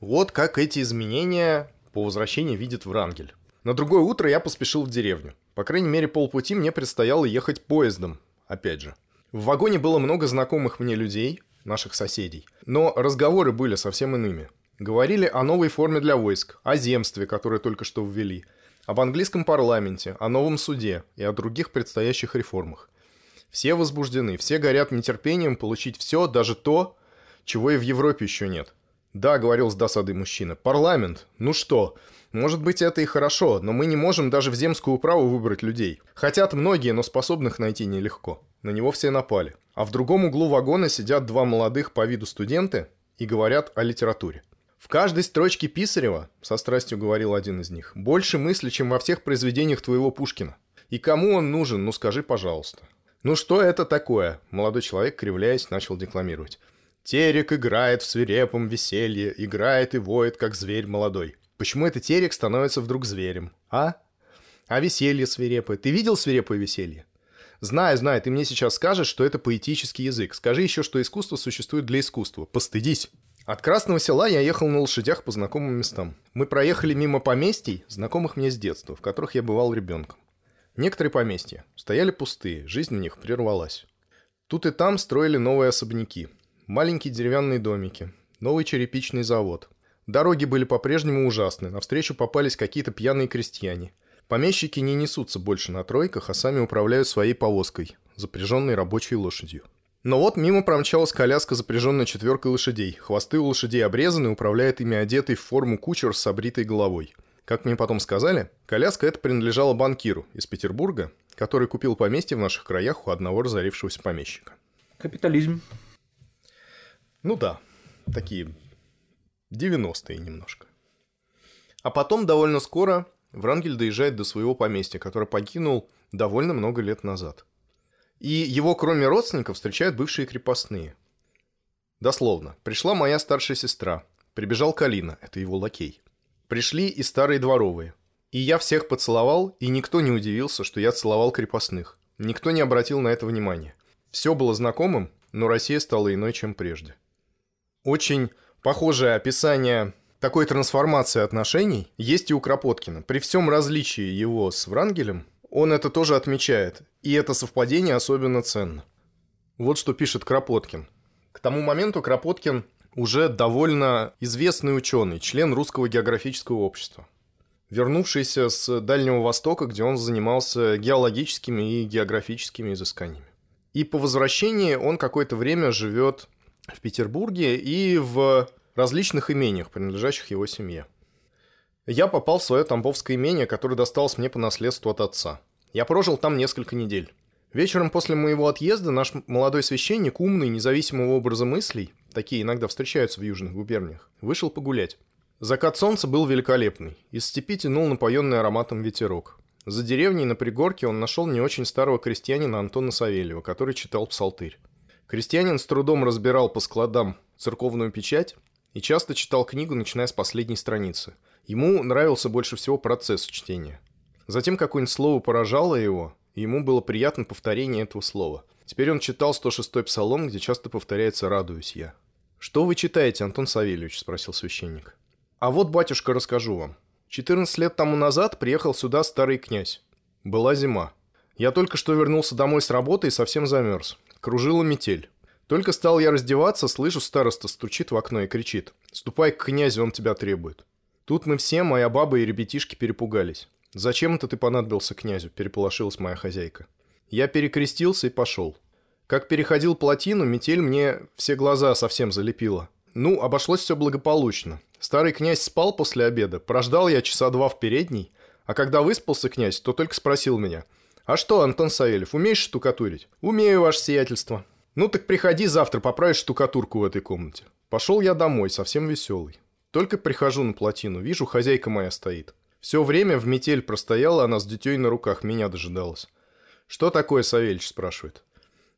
[SPEAKER 1] Вот как эти изменения по возвращении видит Врангель. На другое утро я поспешил в деревню. По крайней мере, полпути мне предстояло ехать поездом, опять же. В вагоне было много знакомых мне людей, наших соседей. Но разговоры были совсем иными. Говорили о новой форме для войск, о земстве, которое только что ввели, об английском парламенте, о новом суде и о других предстоящих реформах. Все возбуждены, все горят нетерпением получить все, даже то, чего и в Европе еще нет. Да, говорил с досадой мужчина, парламент, ну что, может быть, это и хорошо, но мы не можем даже в земскую управу выбрать людей. Хотят многие, но способных найти нелегко. На него все напали. А в другом углу вагона сидят два молодых по виду студенты и говорят о литературе. В каждой строчке Писарева, со страстью говорил один из них, больше мысли, чем во всех произведениях твоего Пушкина. И кому он нужен, ну скажи, пожалуйста. Ну что это такое? Молодой человек, кривляясь, начал декламировать. Терек играет в свирепом веселье, играет и воет, как зверь молодой. Почему этот терек становится вдруг зверем, а? А веселье свирепое. Ты видел свирепое веселье? Знаю, знаю, ты мне сейчас скажешь, что это поэтический язык. Скажи еще, что искусство существует для искусства. Постыдись. От Красного Села я ехал на лошадях по знакомым местам. Мы проехали мимо поместий, знакомых мне с детства, в которых я бывал ребенком. Некоторые поместья стояли пустые, жизнь в них прервалась. Тут и там строили новые особняки. Маленькие деревянные домики, новый черепичный завод – Дороги были по-прежнему ужасны, навстречу попались какие-то пьяные крестьяне. Помещики не несутся больше на тройках, а сами управляют своей повозкой, запряженной рабочей лошадью. Но вот мимо промчалась коляска, запряженная четверкой лошадей. Хвосты у лошадей обрезаны, управляет ими одетый в форму кучер с обритой головой. Как мне потом сказали, коляска эта принадлежала банкиру из Петербурга, который купил поместье в наших краях у одного разорившегося помещика.
[SPEAKER 2] Капитализм.
[SPEAKER 1] Ну да, такие 90-е немножко. А потом довольно скоро Врангель доезжает до своего поместья, которое покинул довольно много лет назад. И его, кроме родственников, встречают бывшие крепостные. Дословно. Пришла моя старшая сестра. Прибежал Калина, это его лакей. Пришли и старые дворовые. И я всех поцеловал, и никто не удивился, что я целовал крепостных. Никто не обратил на это внимания. Все было знакомым, но Россия стала иной, чем прежде. Очень похожее описание такой трансформации отношений есть и у Кропоткина. При всем различии его с Врангелем, он это тоже отмечает. И это совпадение особенно ценно. Вот что пишет Кропоткин. К тому моменту Кропоткин уже довольно известный ученый, член Русского географического общества, вернувшийся с Дальнего Востока, где он занимался геологическими и географическими изысканиями. И по возвращении он какое-то время живет в Петербурге и в различных имениях, принадлежащих его семье. Я попал в свое тамбовское имение, которое досталось мне по наследству от отца. Я прожил там несколько недель. Вечером после моего отъезда наш молодой священник, умный, независимого образа мыслей, такие иногда встречаются в южных губерниях, вышел погулять. Закат солнца был великолепный. Из степи тянул напоенный ароматом ветерок. За деревней на пригорке он нашел не очень старого крестьянина Антона Савельева, который читал псалтырь. Крестьянин с трудом разбирал по складам церковную печать, и часто читал книгу, начиная с последней страницы. Ему нравился больше всего процесс чтения. Затем какое-нибудь слово поражало его, и ему было приятно повторение этого слова. Теперь он читал 106-й псалом, где часто повторяется «радуюсь я». «Что вы читаете, Антон Савельевич?» – спросил священник. «А вот, батюшка, расскажу вам. 14 лет тому назад приехал сюда старый князь. Была зима. Я только что вернулся домой с работы и совсем замерз. Кружила метель. Только стал я раздеваться, слышу, староста стучит в окно и кричит. «Ступай к князю, он тебя требует». Тут мы все, моя баба и ребятишки, перепугались. «Зачем это ты понадобился князю?» – переполошилась моя хозяйка. Я перекрестился и пошел. Как переходил плотину, метель мне все глаза совсем залепила. Ну, обошлось все благополучно. Старый князь спал после обеда, прождал я часа два в передней, а когда выспался князь, то только спросил меня. «А что, Антон Савельев, умеешь штукатурить?» «Умею, ваше сиятельство». «Ну так приходи завтра, поправишь штукатурку в этой комнате». Пошел я домой, совсем веселый. Только прихожу на плотину, вижу, хозяйка моя стоит. Все время в метель простояла она с детей на руках, меня дожидалась. «Что такое, Савельич?» – спрашивает.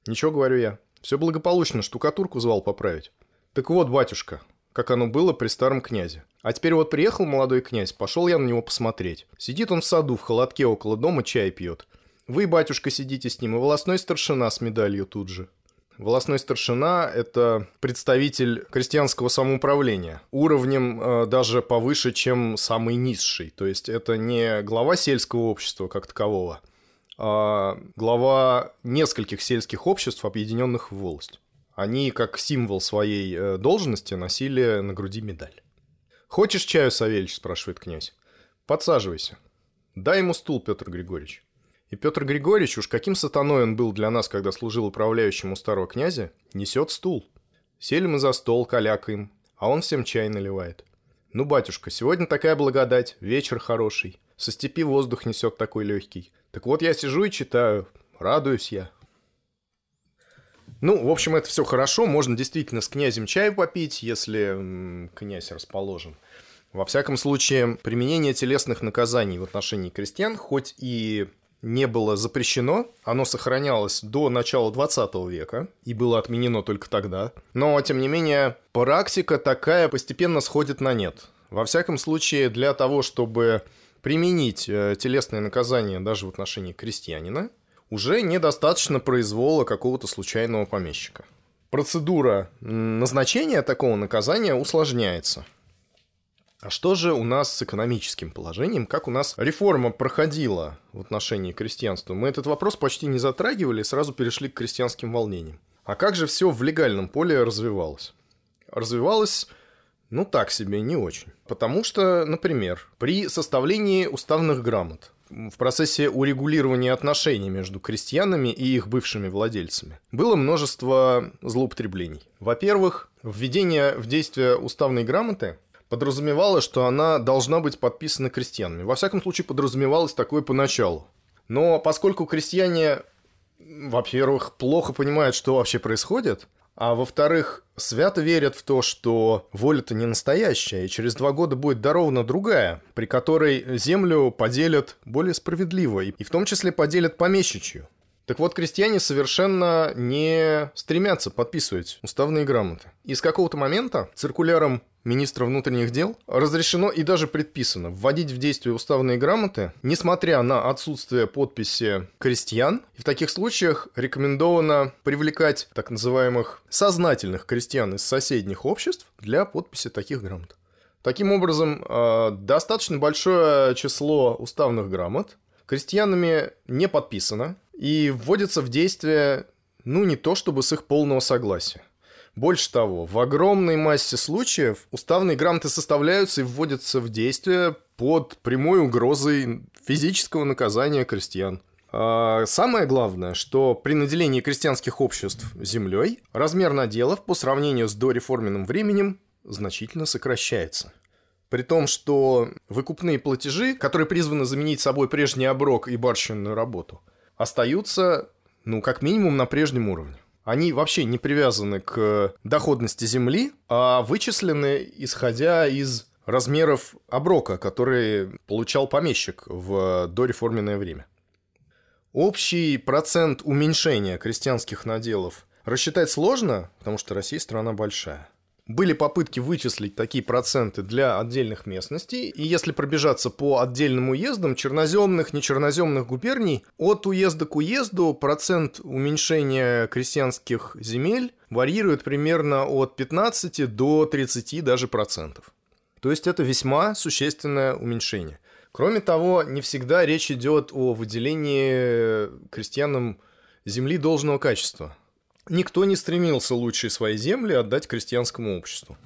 [SPEAKER 1] «Ничего, говорю я. Все благополучно, штукатурку звал поправить». «Так вот, батюшка, как оно было при старом князе. А теперь вот приехал молодой князь, пошел я на него посмотреть. Сидит он в саду, в холодке около дома, чай пьет. Вы, батюшка, сидите с ним, и волосной старшина с медалью тут же. Волосной старшина – это представитель крестьянского самоуправления, уровнем э, даже повыше, чем самый низший. То есть это не глава сельского общества как такового, а глава нескольких сельских обществ, объединенных в волость. Они, как символ своей э, должности, носили на груди медаль. «Хочешь чаю, Савельич?» – спрашивает князь. «Подсаживайся». «Дай ему стул, Петр Григорьевич». И Петр Григорьевич, уж каким сатаной он был для нас, когда служил управляющим у старого князя, несет стул. Сели мы за стол, калякаем, а он всем чай наливает. Ну, батюшка, сегодня такая благодать, вечер хороший. Со степи воздух несет такой легкий. Так вот я сижу и читаю, радуюсь я. Ну, в общем, это все хорошо. Можно действительно с князем чай попить, если князь расположен. Во всяком случае, применение телесных наказаний в отношении крестьян, хоть и не было запрещено, оно сохранялось до начала 20 века и было отменено только тогда. Но, тем не менее, практика такая постепенно сходит на нет. Во всяком случае, для того, чтобы применить э, телесное наказание даже в отношении крестьянина, уже недостаточно произвола какого-то случайного помещика. Процедура назначения такого наказания усложняется – а что же у нас с экономическим положением? Как у нас реформа проходила в отношении крестьянства? Мы этот вопрос почти не затрагивали, сразу перешли к крестьянским волнениям. А как же все в легальном поле развивалось? Развивалось, ну так себе, не очень. Потому что, например, при составлении уставных грамот в процессе урегулирования отношений между крестьянами и их бывшими владельцами было множество злоупотреблений. Во-первых, введение в действие уставной грамоты подразумевало, что она должна быть подписана крестьянами. Во всяком случае, подразумевалось такое поначалу. Но поскольку крестьяне, во-первых, плохо понимают, что вообще происходит, А во-вторых, свято верят в то, что воля-то не настоящая, и через два года будет дарована другая, при которой землю поделят более справедливо, и в том числе поделят помещичью. Так вот, крестьяне совершенно не стремятся подписывать уставные грамоты. И с какого-то момента циркуляром министра внутренних дел разрешено и даже предписано вводить в действие уставные грамоты, несмотря на отсутствие подписи крестьян. И в таких случаях рекомендовано привлекать так называемых сознательных крестьян из соседних обществ для подписи таких грамот. Таким образом, э, достаточно большое число уставных грамот крестьянами не подписано, и вводится в действие, ну, не то чтобы с их полного согласия. Больше того, в огромной массе случаев уставные грамоты составляются и вводятся в действие под прямой угрозой физического наказания крестьян. А самое главное, что при наделении крестьянских обществ землей размер наделов по сравнению с дореформенным временем значительно сокращается. При том, что выкупные платежи, которые призваны заменить собой прежний оброк и барщинную работу, остаются, ну, как минимум на прежнем уровне. Они вообще не привязаны к доходности земли, а вычислены исходя из размеров оброка, который получал помещик в дореформенное время. Общий процент уменьшения крестьянских наделов рассчитать сложно, потому что Россия страна большая – были попытки вычислить такие проценты для отдельных местностей, и если пробежаться по отдельным уездам, черноземных, нечерноземных губерний, от уезда к уезду процент уменьшения крестьянских земель варьирует примерно от 15 до 30 даже процентов. То есть это весьма существенное уменьшение. Кроме того, не всегда речь идет о выделении крестьянам земли должного качества никто не стремился лучшие свои земли отдать крестьянскому обществу.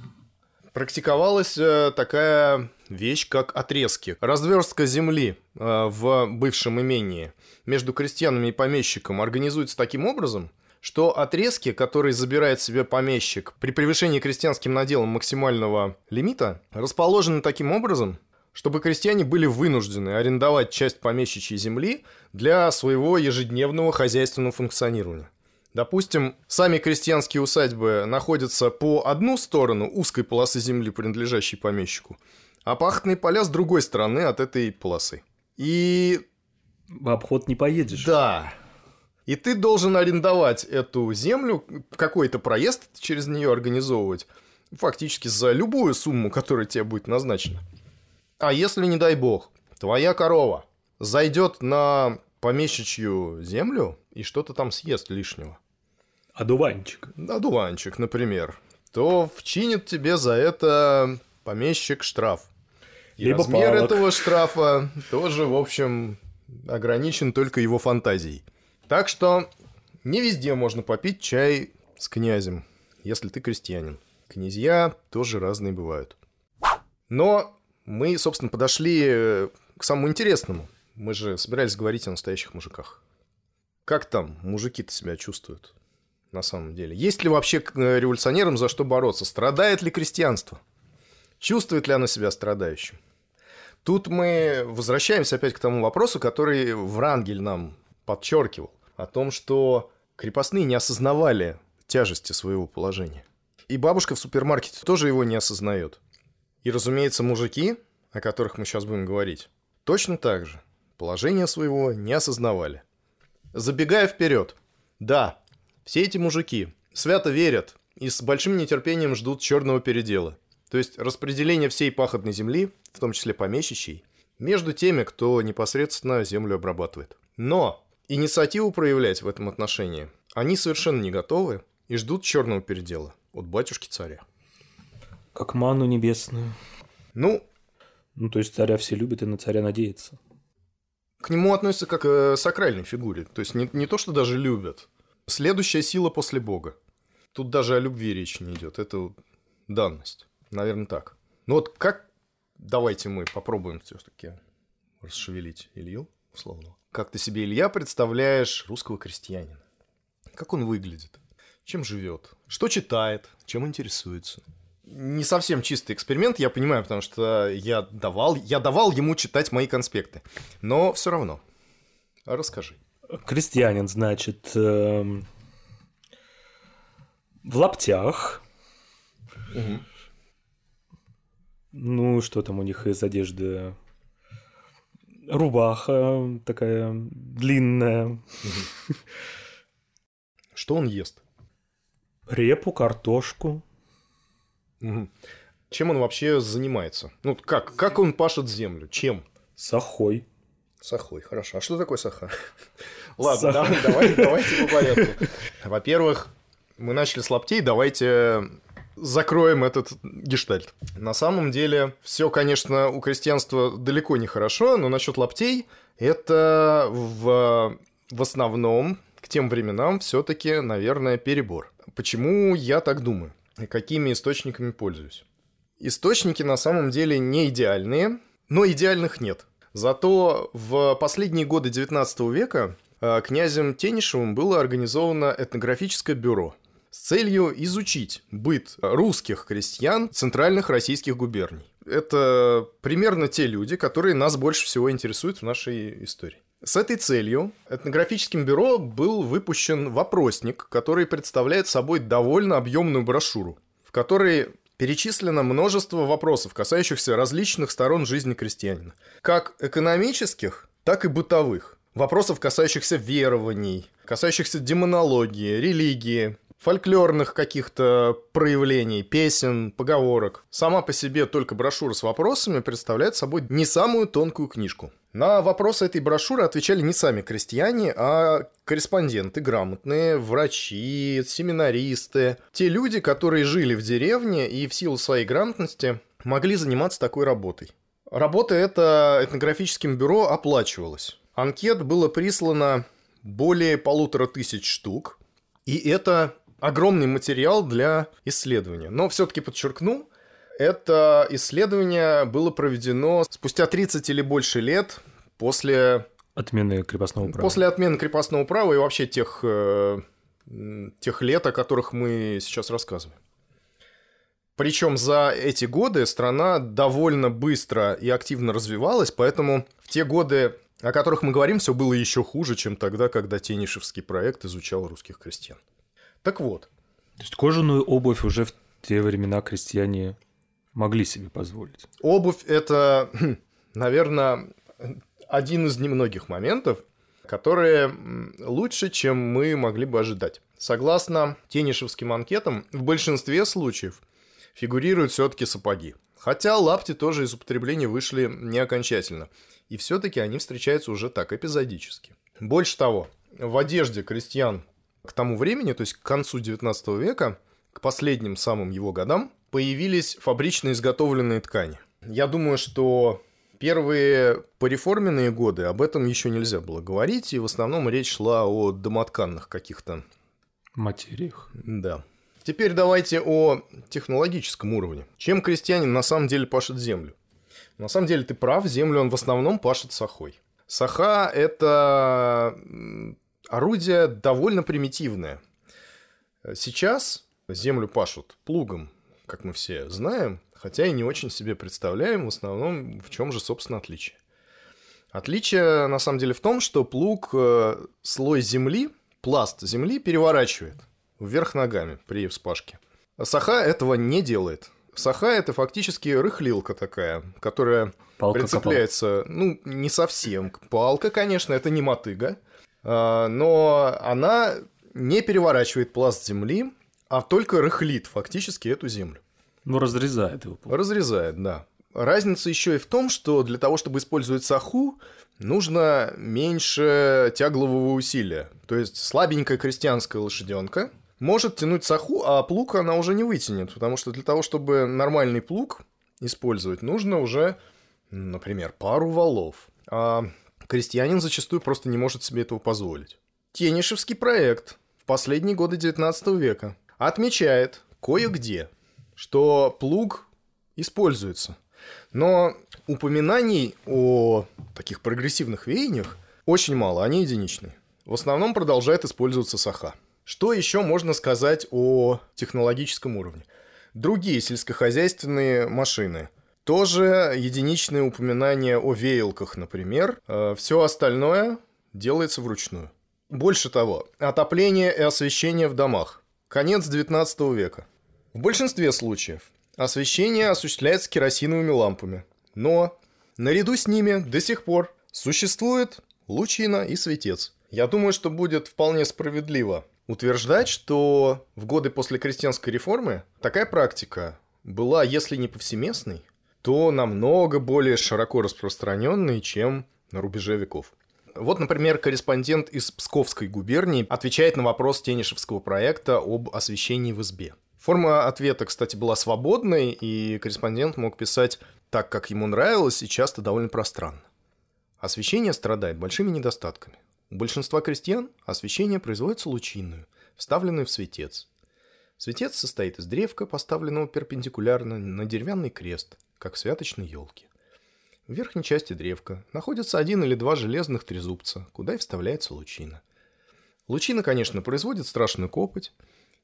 [SPEAKER 1] Практиковалась э, такая вещь, как отрезки. Разверстка земли э, в бывшем имении между крестьянами и помещиком организуется таким образом, что отрезки, которые забирает себе помещик при превышении крестьянским наделом максимального лимита, расположены таким образом, чтобы крестьяне были вынуждены арендовать часть помещичьей земли для своего ежедневного хозяйственного функционирования. Допустим, сами крестьянские усадьбы находятся по одну сторону узкой полосы земли, принадлежащей помещику, а пахотные поля с другой стороны от этой полосы. И...
[SPEAKER 2] В обход не поедешь.
[SPEAKER 1] Да. И ты должен арендовать эту землю, какой-то проезд через нее организовывать, фактически за любую сумму, которая тебе будет назначена. А если, не дай бог, твоя корова зайдет на помещичью землю и что-то там съест лишнего,
[SPEAKER 2] Одуванчик.
[SPEAKER 1] Одуванчик, например. То вчинит тебе за это помещик штраф. И Либо размер палок. этого штрафа тоже, в общем, ограничен только его фантазией. Так что не везде можно попить чай с князем, если ты крестьянин. Князья тоже разные бывают. Но мы, собственно, подошли э, к самому интересному. Мы же собирались говорить о настоящих мужиках. Как там мужики-то себя чувствуют? На самом деле? Есть ли вообще э, революционерам за что бороться? Страдает ли крестьянство? Чувствует ли оно себя страдающим? Тут мы возвращаемся опять к тому вопросу, который Врангель нам подчеркивал, о том, что крепостные не осознавали тяжести своего положения. И бабушка в супермаркете тоже его не осознает. И, разумеется, мужики, о которых мы сейчас будем говорить, точно так же положение своего не осознавали. Забегая вперед, да, все эти мужики свято верят и с большим нетерпением ждут черного передела, то есть распределения всей пахотной земли, в том числе помещичьей, между теми, кто непосредственно землю обрабатывает. Но инициативу проявлять в этом отношении они совершенно не готовы и ждут черного передела от батюшки царя.
[SPEAKER 2] Как ману небесную.
[SPEAKER 1] Ну,
[SPEAKER 2] ну, то есть царя все любят и на царя надеются.
[SPEAKER 1] К нему относятся как к сакральной фигуре. То есть не, не то, что даже любят, Следующая сила после Бога. Тут даже о любви речи не идет. Это данность. Наверное, так. Ну вот как... Давайте мы попробуем все-таки расшевелить Илью, условно. Как ты себе, Илья, представляешь русского крестьянина? Как он выглядит? Чем живет? Что читает? Чем интересуется? Не совсем чистый эксперимент, я понимаю, потому что я давал, я давал ему читать мои конспекты. Но все равно. Расскажи.
[SPEAKER 2] Крестьянин, значит, эм, В лаптях.
[SPEAKER 1] Мгм.
[SPEAKER 2] Ну, что там у них из одежды? Рубаха такая длинная.
[SPEAKER 1] Что он ест?
[SPEAKER 2] Репу, картошку.
[SPEAKER 1] Мгм. Чем он вообще занимается? Ну, как? Как он пашет землю? Чем?
[SPEAKER 2] Сахой.
[SPEAKER 1] Сахой, хорошо. А что такое саха? Ладно, давай- давай- давайте по порядку. Во-первых, мы начали с лаптей, давайте закроем этот гештальт. На самом деле, все, конечно, у крестьянства далеко не хорошо, но насчет лаптей это в, в основном к тем временам все-таки, наверное, перебор. Почему я так думаю? И какими источниками пользуюсь? Источники на самом деле не идеальные, но идеальных нет. Зато в последние годы 19 века э, князем Тенишевым было организовано этнографическое бюро с целью изучить быт русских крестьян центральных российских губерний. Это примерно те люди, которые нас больше всего интересуют в нашей истории. С этой целью этнографическим бюро был выпущен вопросник, который представляет собой довольно объемную брошюру, в которой перечислено множество вопросов, касающихся различных сторон жизни крестьянина. Как экономических, так и бытовых. Вопросов, касающихся верований, касающихся демонологии, религии, фольклорных каких-то проявлений, песен, поговорок. Сама по себе только брошюра с вопросами представляет собой не самую тонкую книжку. На вопросы этой брошюры отвечали не сами крестьяне, а корреспонденты, грамотные, врачи, семинаристы. Те люди, которые жили в деревне и в силу своей грамотности могли заниматься такой работой. Работа эта этнографическим бюро оплачивалась. Анкет было прислано более полутора тысяч штук, и это огромный материал для исследования. Но все-таки подчеркну, это исследование было проведено спустя 30 или больше лет после,
[SPEAKER 2] Отмены крепостного права.
[SPEAKER 1] после отмены крепостного права и вообще тех, э, тех лет, о которых мы сейчас рассказываем. Причем за эти годы страна довольно быстро и активно развивалась, поэтому в те годы, о которых мы говорим, все было еще хуже, чем тогда, когда Тенишевский проект изучал русских крестьян. Так вот,
[SPEAKER 2] То есть кожаную обувь уже в те времена крестьяне могли себе позволить.
[SPEAKER 1] Обувь – это, наверное, один из немногих моментов, которые лучше, чем мы могли бы ожидать. Согласно тенишевским анкетам, в большинстве случаев фигурируют все-таки сапоги. Хотя лапти тоже из употребления вышли не окончательно. И все-таки они встречаются уже так, эпизодически. Больше того, в одежде крестьян к тому времени, то есть к концу 19 века, к последним самым его годам, появились фабрично изготовленные ткани. Я думаю, что первые пореформенные годы об этом еще нельзя было говорить, и в основном речь шла о домотканных каких-то.
[SPEAKER 2] Материях.
[SPEAKER 1] Да. Теперь давайте о технологическом уровне. Чем крестьянин на самом деле пашет землю? На самом деле ты прав, землю он в основном пашет сахой. Саха – это орудие довольно примитивное. Сейчас землю пашут плугом, как мы все знаем, хотя и не очень себе представляем в основном, в чем же, собственно, отличие. Отличие, на самом деле, в том, что плуг э, слой земли, пласт земли переворачивает вверх ногами при вспашке. А Саха этого не делает. Саха – это фактически рыхлилка такая, которая
[SPEAKER 2] Палка
[SPEAKER 1] прицепляется, ну, не совсем. Палка, конечно, это не мотыга, но она не переворачивает пласт земли, а только рыхлит фактически эту землю.
[SPEAKER 2] Ну, разрезает его.
[SPEAKER 1] Разрезает, да. Разница еще и в том, что для того, чтобы использовать саху, нужно меньше тяглового усилия. То есть слабенькая крестьянская лошаденка может тянуть саху, а плуг она уже не вытянет, потому что для того, чтобы нормальный плуг использовать, нужно уже, например, пару валов. А крестьянин зачастую просто не может себе этого позволить. Тенишевский проект в последние годы 19 века отмечает кое-где, что плуг используется. Но упоминаний о таких прогрессивных веяниях очень мало, они единичные. В основном продолжает использоваться саха. Что еще можно сказать о технологическом уровне? Другие сельскохозяйственные машины. Тоже единичные упоминания о веялках, например. Все остальное делается вручную. Больше того, отопление и освещение в домах. Конец 19 века. В большинстве случаев освещение осуществляется керосиновыми лампами. Но наряду с ними до сих пор существует лучина и светец. Я думаю, что будет вполне справедливо утверждать, что в годы после крестьянской реформы такая практика была, если не повсеместной, то намного более широко распространенной, чем на рубеже веков. Вот, например, корреспондент из Псковской губернии отвечает на вопрос Тенишевского проекта об освещении в избе. Форма ответа, кстати, была свободной, и корреспондент мог писать так, как ему нравилось, и часто довольно пространно. Освещение страдает большими недостатками. У большинства крестьян освещение производится лучинную, вставленную в светец. Светец состоит из древка, поставленного перпендикулярно на деревянный крест, как в святочной елке. В верхней части древка находятся один или два железных трезубца, куда и вставляется лучина. Лучина, конечно, производит страшную копоть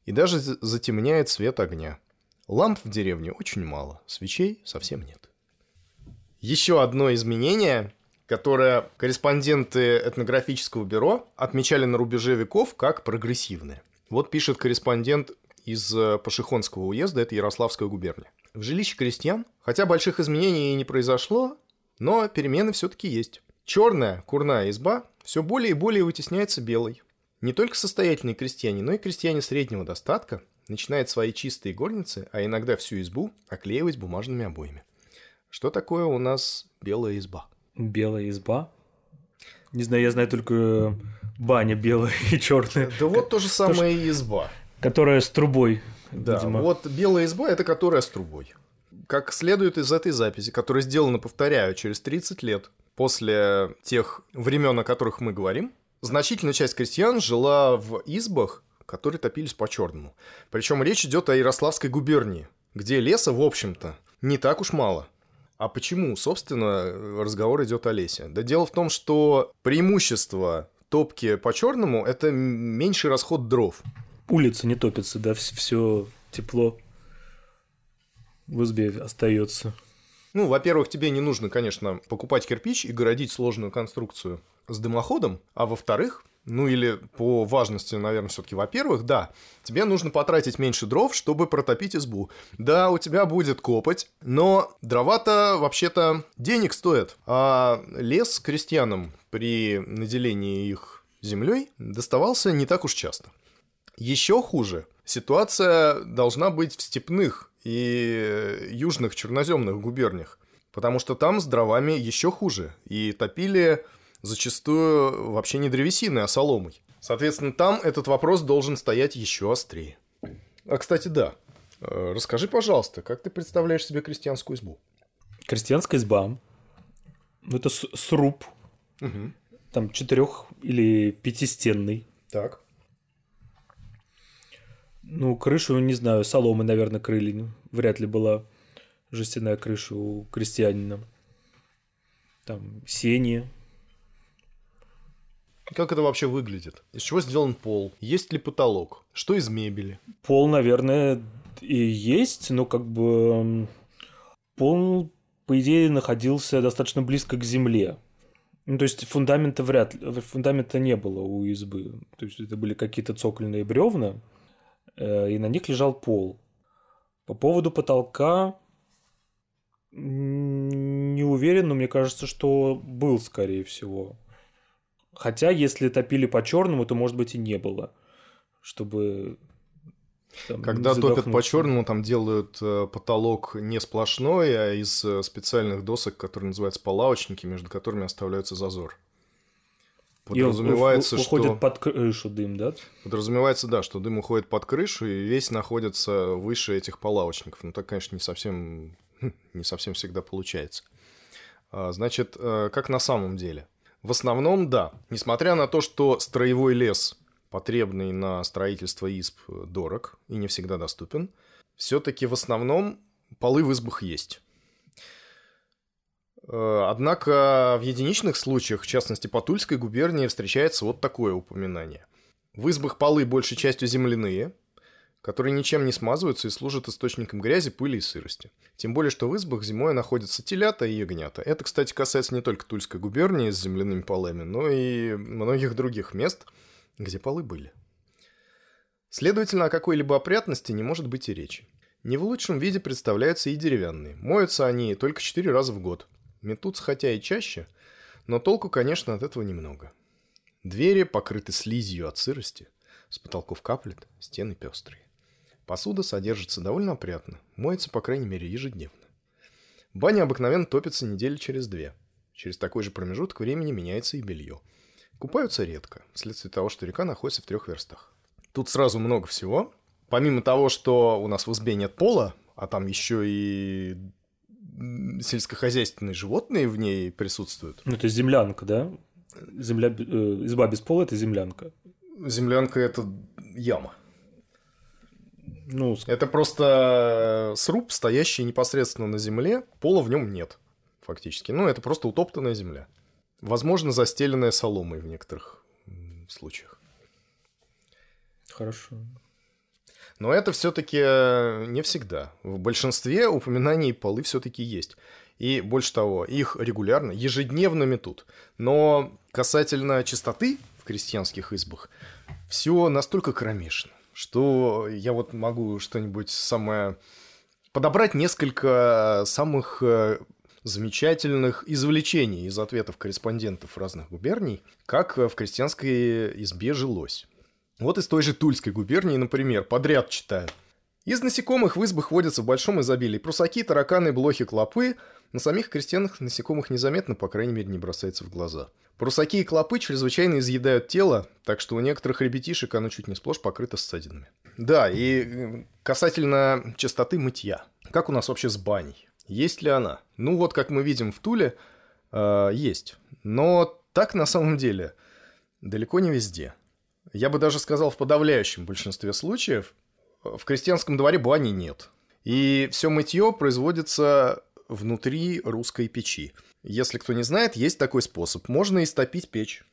[SPEAKER 1] и даже затемняет свет огня. Ламп в деревне очень мало, свечей совсем нет. Еще одно изменение, которое корреспонденты этнографического бюро отмечали на рубеже веков как прогрессивное. Вот пишет корреспондент из Пашихонского уезда, это Ярославская губерния. В жилище крестьян, хотя больших изменений и не произошло, но перемены все-таки есть. Черная курная изба все более и более вытесняется белой. Не только состоятельные крестьяне, но и крестьяне среднего достатка начинают свои чистые горницы, а иногда всю избу, оклеивать бумажными обоями. Что такое у нас белая изба?
[SPEAKER 2] Белая изба? Не знаю, я знаю только баня белая и черная.
[SPEAKER 1] Да вот то же самое и изба.
[SPEAKER 2] Которая с трубой.
[SPEAKER 1] Да,
[SPEAKER 2] видимо.
[SPEAKER 1] вот белая изба – это которая с трубой. Как следует из этой записи, которая сделана, повторяю, через 30 лет после тех времен, о которых мы говорим, значительная часть крестьян жила в избах, которые топились по-черному. Причем речь идет о Ярославской губернии, где леса, в общем-то, не так уж мало. А почему, собственно, разговор идет о лесе? Да дело в том, что преимущество топки по-черному – это меньший расход дров.
[SPEAKER 2] Улица не топится, да, все тепло в избе остается.
[SPEAKER 1] Ну, во-первых, тебе не нужно, конечно, покупать кирпич и городить сложную конструкцию с дымоходом, а во-вторых, ну или по важности, наверное, все-таки, во-первых, да, тебе нужно потратить меньше дров, чтобы протопить избу. Да, у тебя будет копоть, но дрова-то вообще-то денег стоят, а лес крестьянам при наделении их землей доставался не так уж часто. Еще хуже ситуация должна быть в степных и южных черноземных губерниях, потому что там с дровами еще хуже, и топили зачастую вообще не древесиной, а соломой. Соответственно, там этот вопрос должен стоять еще острее. А, кстати, да. Э, расскажи, пожалуйста, как ты представляешь себе крестьянскую избу?
[SPEAKER 2] Крестьянская изба. Ну, это сруб.
[SPEAKER 1] Угу.
[SPEAKER 2] Там четырех или пятистенный.
[SPEAKER 1] Так.
[SPEAKER 2] Ну, крышу, не знаю, соломы, наверное, крыли. Вряд ли была жестяная крыша у крестьянина. Там сени.
[SPEAKER 1] Как это вообще выглядит? Из чего сделан пол? Есть ли потолок? Что из мебели?
[SPEAKER 2] Пол, наверное, и есть, но как бы пол, по идее, находился достаточно близко к земле. Ну, то есть фундамента вряд ли, фундамента не было у избы. То есть это были какие-то цокольные бревна, и на них лежал пол. По поводу потолка не уверен, но мне кажется, что был, скорее всего. Хотя, если топили по черному, то, может быть, и не было. Чтобы
[SPEAKER 1] там, Когда топят по черному, там делают э, потолок не сплошной, а из э, специальных досок, которые называются полавочники, между которыми оставляется зазор.
[SPEAKER 2] Подразумевается, и уходит что... под крышу дым, да?
[SPEAKER 1] Подразумевается, да, что дым уходит под крышу и весь находится выше этих полавочников. Ну, так, конечно, не совсем, не совсем всегда получается. А, значит, э, как на самом деле? В основном, да. Несмотря на то, что строевой лес, потребный на строительство изб, дорог и не всегда доступен, все-таки в основном полы в избах есть. Э, однако в единичных случаях, в частности по Тульской губернии, встречается вот такое упоминание. В избах полы большей частью земляные, которые ничем не смазываются и служат источником грязи, пыли и сырости. Тем более, что в избах зимой находятся телята и ягнята. Это, кстати, касается не только Тульской губернии с земляными полами, но и многих других мест, где полы были. Следовательно, о какой-либо опрятности не может быть и речи. Не в лучшем виде представляются и деревянные. Моются они только четыре раза в год. Метутся хотя и чаще, но толку, конечно, от этого немного. Двери покрыты слизью от сырости, с потолков каплет, стены пестрые. Посуда содержится довольно опрятно, моется, по крайней мере, ежедневно. Баня обыкновенно топится недели через две. Через такой же промежуток времени меняется и белье. Купаются редко, вследствие того, что река находится в трех верстах. Тут сразу много всего, помимо того, что у нас в избе нет пола, а там еще и сельскохозяйственные животные в ней присутствуют.
[SPEAKER 2] Ну, это землянка, да? Земля, э, изба без пола – это землянка.
[SPEAKER 1] Землянка – это яма.
[SPEAKER 2] Ну,
[SPEAKER 1] это просто сруб, стоящий непосредственно на земле, пола в нем нет, фактически. Ну, это просто утоптанная земля. Возможно, застеленная соломой в некоторых случаях.
[SPEAKER 2] Хорошо.
[SPEAKER 1] Но это все-таки э, не всегда. В большинстве упоминаний полы все-таки есть. И больше того, их регулярно, ежедневно метут. Но касательно чистоты в крестьянских избах, все настолько кромешно, что я вот могу что-нибудь самое... Подобрать несколько самых э, замечательных извлечений из ответов корреспондентов разных губерний, как в крестьянской избе жилось. Вот из той же Тульской губернии, например, подряд читаю. Из насекомых в избах водятся в большом изобилии прусаки, тараканы, блохи, клопы. На самих крестьянах насекомых незаметно, по крайней мере, не бросается в глаза. Прусаки и клопы чрезвычайно изъедают тело, так что у некоторых ребятишек оно чуть не сплошь покрыто ссадинами. Да, и э, касательно частоты мытья. Как у нас вообще с баней? Есть ли она? Ну вот, как мы видим в Туле, э, есть. Но так на самом деле далеко не везде. Я бы даже сказал, в подавляющем большинстве случаев в крестьянском дворе бани нет. И все мытье производится внутри русской печи. Если кто не знает, есть такой способ. Можно истопить печь.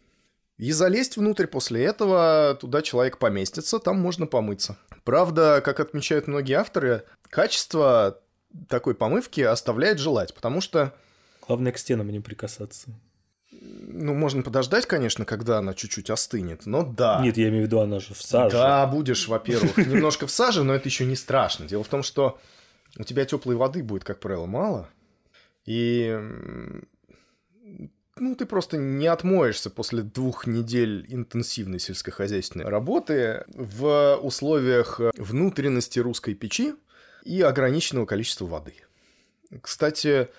[SPEAKER 1] И залезть внутрь после этого, туда человек поместится, там можно помыться. Правда, как отмечают многие авторы, качество такой помывки оставляет желать, потому что...
[SPEAKER 2] Главное к стенам не прикасаться.
[SPEAKER 1] Ну, можно подождать, конечно, когда она чуть-чуть остынет, но да.
[SPEAKER 2] Нет, я имею в виду, она же в саже.
[SPEAKER 1] Да, будешь, во-первых, немножко в саже, но это еще не страшно. Дело в том, что у тебя теплой воды будет, как правило, мало. И ну, ты просто не отмоешься после двух недель интенсивной сельскохозяйственной работы в условиях внутренности русской печи и ограниченного количества воды. Кстати,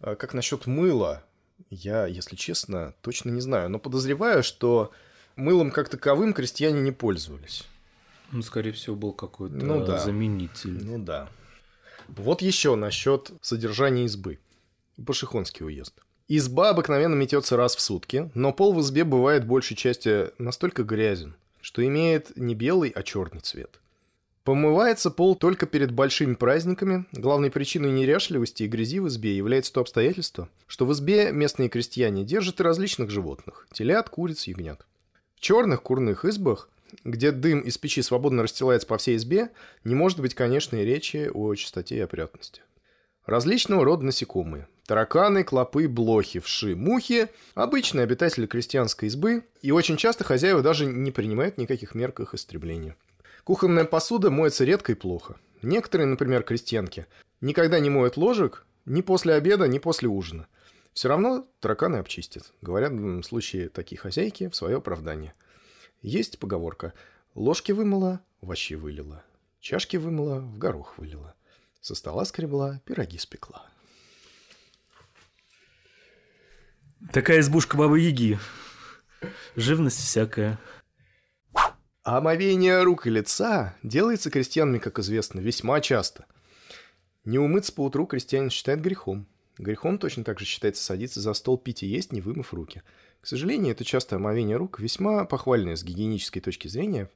[SPEAKER 1] как насчет мыла? Я, если честно, точно не знаю, но подозреваю, что мылом как таковым крестьяне не пользовались.
[SPEAKER 2] Ну, скорее всего, был какой-то ну, да. заменитель.
[SPEAKER 1] Ну да. Вот еще насчет содержания избы. Пашихонский уезд. Изба обыкновенно метется раз в сутки, но пол в избе бывает большей части настолько грязен, что имеет не белый, а черный цвет. Помывается пол только перед большими праздниками. Главной причиной неряшливости и грязи в избе является то обстоятельство, что в избе местные крестьяне держат и различных животных – телят, куриц, ягнят. В черных курных избах, где дым из печи свободно расстилается по всей избе, не может быть, конечно, и речи о чистоте и опрятности. Различного рода насекомые – тараканы, клопы, блохи, вши, мухи – обычные обитатели крестьянской избы, и очень часто хозяева даже не принимают никаких мер к их истреблению. Кухонная посуда моется редко и плохо. Некоторые, например, крестьянки, никогда не моют ложек ни после обеда, ни после ужина. Все равно тараканы обчистят, говорят в случае такие хозяйки в свое оправдание. Есть поговорка «ложки вымыла, овощи вылила, чашки вымыла, в горох вылила, со стола скребла, пироги спекла».
[SPEAKER 2] Такая избушка Бабы-Яги. Живность всякая.
[SPEAKER 1] А омовение рук и лица делается крестьянами, как известно, весьма часто. Не умыться по утру крестьянин считает грехом. Грехом точно так же считается садиться за стол пить и есть, не вымыв руки. К сожалению, это часто омовение рук, весьма похвальное с гигиенической точки зрения,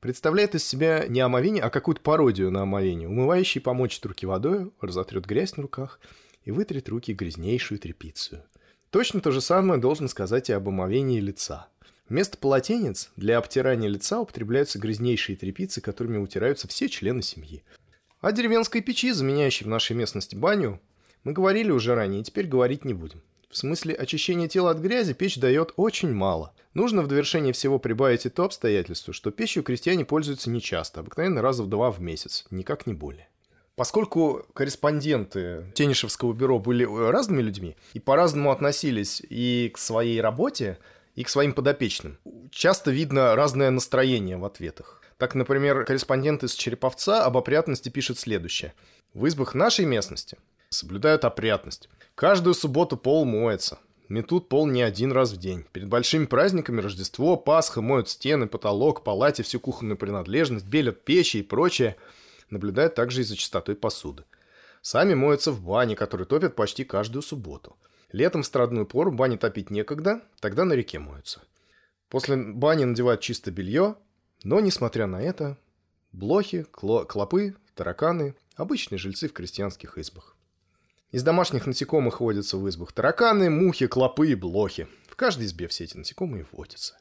[SPEAKER 1] представляет из себя не омовение, а какую-то пародию на омовение. Умывающий помочит руки водой, разотрет грязь на руках и вытрет руки грязнейшую тряпицу. Точно то же самое должен сказать и об омовении лица – Вместо полотенец для обтирания лица употребляются грязнейшие тряпицы, которыми утираются все члены семьи. О деревенской печи, заменяющей в нашей местности баню, мы говорили уже ранее, и теперь говорить не будем. В смысле очищения тела от грязи печь дает очень мало. Нужно в довершение всего прибавить и то обстоятельство, что пищей крестьяне пользуются нечасто, обыкновенно раза в два в месяц, никак не более. Поскольку корреспонденты Тенишевского бюро были разными людьми и по-разному относились и к своей работе, и к своим подопечным, часто видно разное настроение в ответах. Так, например, корреспондент из Череповца об опрятности пишет следующее. В избах нашей местности соблюдают опрятность. Каждую субботу пол моется. Метут пол не один раз в день. Перед большими праздниками Рождество, Пасха моют стены, потолок, палате, всю кухонную принадлежность, белят печи и прочее. Наблюдают также и за чистотой посуды. Сами моются в бане, которые топят почти каждую субботу. Летом в страдную пору бани топить некогда, тогда на реке моются. После бани надевают чисто белье, но, несмотря на это, блохи, клопы, тараканы – обычные жильцы в крестьянских избах. Из домашних насекомых водятся в избах тараканы, мухи, клопы и блохи. В каждой избе все эти насекомые водятся.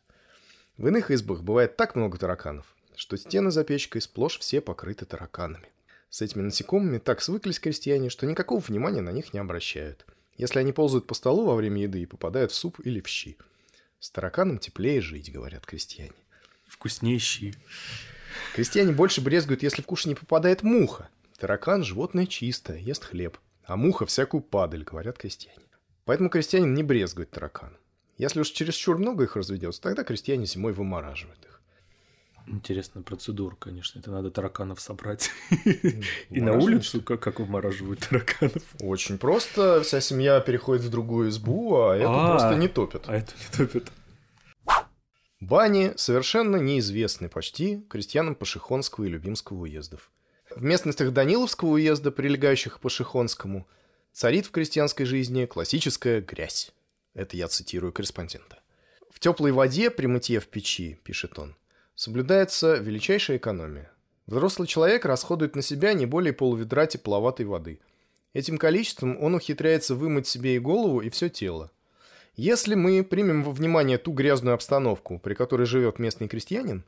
[SPEAKER 1] В иных избах бывает так много тараканов, что стены за печкой сплошь все покрыты тараканами. С этими насекомыми так свыклись крестьяне, что никакого внимания на них не обращают, если они ползают по столу во время еды и попадают в суп или в щи. С тараканом теплее жить, говорят крестьяне.
[SPEAKER 2] Вкуснее щи.
[SPEAKER 1] Крестьяне больше брезгуют, если в куш не попадает муха. Таракан – животное чистое, ест хлеб – а муха всякую падаль, говорят крестьяне. Поэтому крестьянин не брезгует таракан. Если уж чересчур много их разведется, тогда крестьяне зимой вымораживают их.
[SPEAKER 2] Интересная процедура, конечно. Это надо тараканов собрать. И на улицу как, как вымораживают тараканов.
[SPEAKER 1] Очень просто. Вся семья переходит в другую избу, а эту а, просто не топят.
[SPEAKER 2] А эту не топят.
[SPEAKER 1] Бани совершенно неизвестны почти крестьянам Пашихонского и Любимского уездов. В местностях Даниловского уезда, прилегающих к Пашихонскому, царит в крестьянской жизни классическая грязь. Это я цитирую корреспондента. В теплой воде при мытье в печи, пишет он, соблюдается величайшая экономия. Взрослый человек расходует на себя не более полуведра тепловатой воды. Этим количеством он ухитряется вымыть себе и голову, и все тело. Если мы примем во внимание ту грязную обстановку, при которой живет местный крестьянин,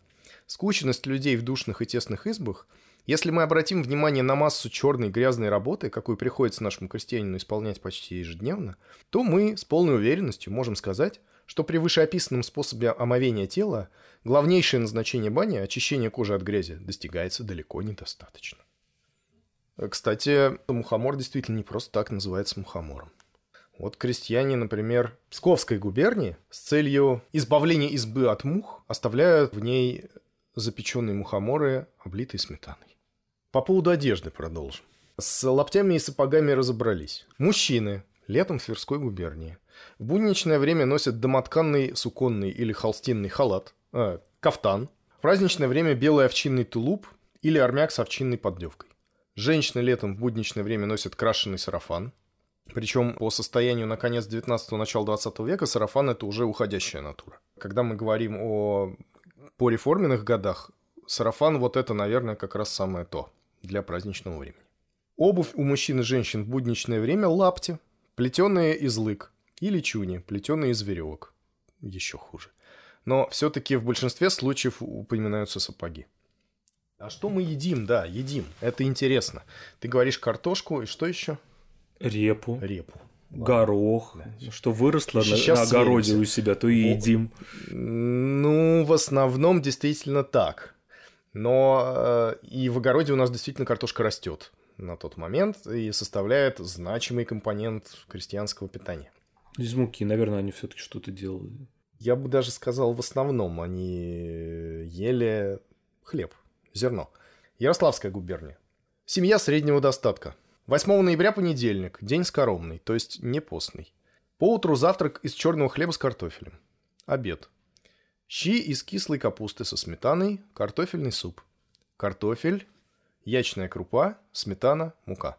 [SPEAKER 1] скученность людей в душных и тесных избах – если мы обратим внимание на массу черной грязной работы, какую приходится нашему крестьянину исполнять почти ежедневно, то мы с полной уверенностью можем сказать, что при вышеописанном способе омовения тела главнейшее назначение бани, очищение кожи от грязи, достигается далеко недостаточно. Кстати, мухомор действительно не просто так называется мухомором. Вот крестьяне, например, Псковской губернии с целью избавления избы от мух оставляют в ней запеченные мухоморы, облитые сметаной. По поводу одежды продолжим. С лаптями и сапогами разобрались. Мужчины летом в Тверской губернии в будничное время носят домотканный суконный или холстинный халат, э, кафтан. В праздничное время белый овчинный тулуп или армяк с овчинной поддевкой. Женщины летом в будничное время носят крашеный сарафан. Причем по состоянию на конец 19-го, начала 20 века сарафан – это уже уходящая натура. Когда мы говорим о по реформенных годах, сарафан вот это, наверное, как раз самое то для праздничного времени. Обувь у мужчин и женщин в будничное время – лапти, плетеные из лык, или чуни, плетеные из веревок. Еще хуже. Но все-таки в большинстве случаев упоминаются сапоги. А что мы едим? Да, едим. Это интересно. Ты говоришь картошку и что еще?
[SPEAKER 2] Репу.
[SPEAKER 1] Репу.
[SPEAKER 2] Горох, да. что выросло Сейчас на, на огороде у себя, то и едим.
[SPEAKER 1] Ну, в основном действительно так. Но э, и в огороде у нас действительно картошка растет на тот момент и составляет значимый компонент крестьянского питания.
[SPEAKER 2] Из муки, наверное, они все-таки что-то делали.
[SPEAKER 1] Я бы даже сказал, в основном они ели хлеб, зерно. Ярославская губерния. Семья среднего достатка. 8 ноября понедельник, день скоромный, то есть не постный. Поутру завтрак из черного хлеба с картофелем. Обед. Щи из кислой капусты со сметаной, картофельный суп. Картофель, ячная крупа, сметана, мука.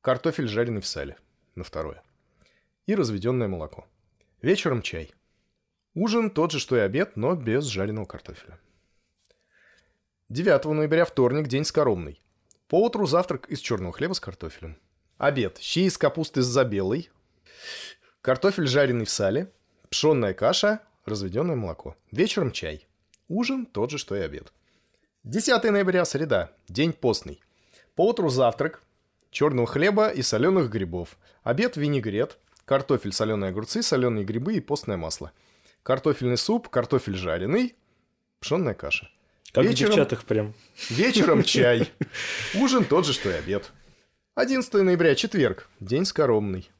[SPEAKER 1] Картофель, жареный в сале. На второе. И разведенное молоко. Вечером чай. Ужин тот же, что и обед, но без жареного картофеля. 9 ноября, вторник, день скоромный. Поутру завтрак из черного хлеба с картофелем. Обед. Щи из капусты с забелой. Картофель, жареный в сале. Пшенная каша, разведенное молоко. Вечером чай. Ужин тот же, что и обед. 10 ноября, среда. День постный. По утру завтрак. Черного хлеба и соленых грибов. Обед винегрет. Картофель, соленые огурцы, соленые грибы и постное масло. Картофельный суп, картофель жареный, пшенная каша.
[SPEAKER 2] Как вечером, в девчатах прям.
[SPEAKER 1] Вечером чай. Ужин тот же, что и обед. 11 ноября, четверг. День скоромный.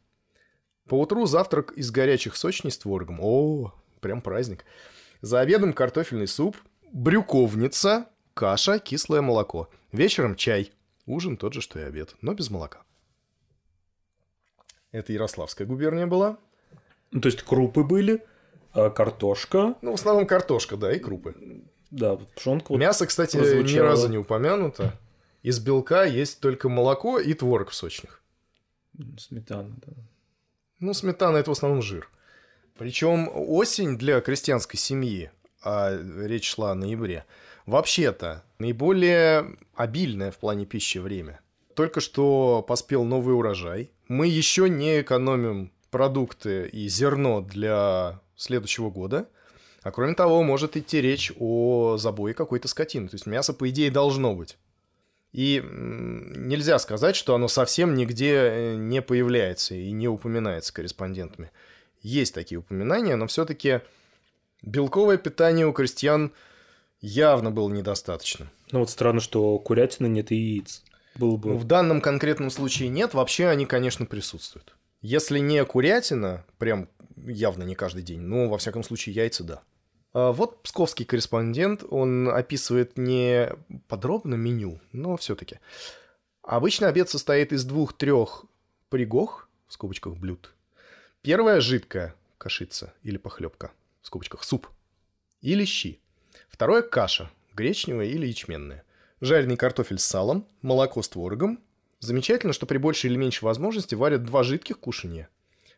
[SPEAKER 1] Поутру завтрак из горячих сочней с творогом. О, прям праздник. За обедом картофельный суп, брюковница, каша, кислое молоко. Вечером чай. Ужин тот же, что и обед, но без молока. Это Ярославская губерния была.
[SPEAKER 2] Ну, то есть крупы были, а картошка.
[SPEAKER 1] Ну, в основном картошка, да, и крупы.
[SPEAKER 2] Да, пшенка. Вот
[SPEAKER 1] Мясо, кстати, прозвучало. ни разу не упомянуто. Из белка есть только молоко и творог в сочных.
[SPEAKER 2] Сметана, да.
[SPEAKER 1] Ну, сметана это в основном жир. Причем осень для крестьянской семьи, а речь шла о ноябре, вообще-то наиболее обильное в плане пищи время. Только что поспел новый урожай. Мы еще не экономим продукты и зерно для следующего года. А кроме того, может идти речь о забое какой-то скотины. То есть мясо, по идее, должно быть. И нельзя сказать, что оно совсем нигде э, не появляется и не упоминается корреспондентами. Есть такие упоминания, но все-таки белковое питание у крестьян явно было недостаточным.
[SPEAKER 2] Ну вот странно, что курятины нет и яиц. Было бы...
[SPEAKER 1] В данном конкретном случае нет, вообще они, конечно, присутствуют. Если не курятина, прям явно не каждый день, но, во всяком случае, яйца, да. А вот псковский корреспондент, он описывает не подробно меню, но все-таки. Обычно обед состоит из двух-трех пригох, в скобочках блюд. Первая жидкая кашица или похлебка, в скобочках суп, или щи. Второе каша, гречневая или ячменная. Жареный картофель с салом, молоко с творогом. Замечательно, что при большей или меньшей возможности варят два жидких кушания.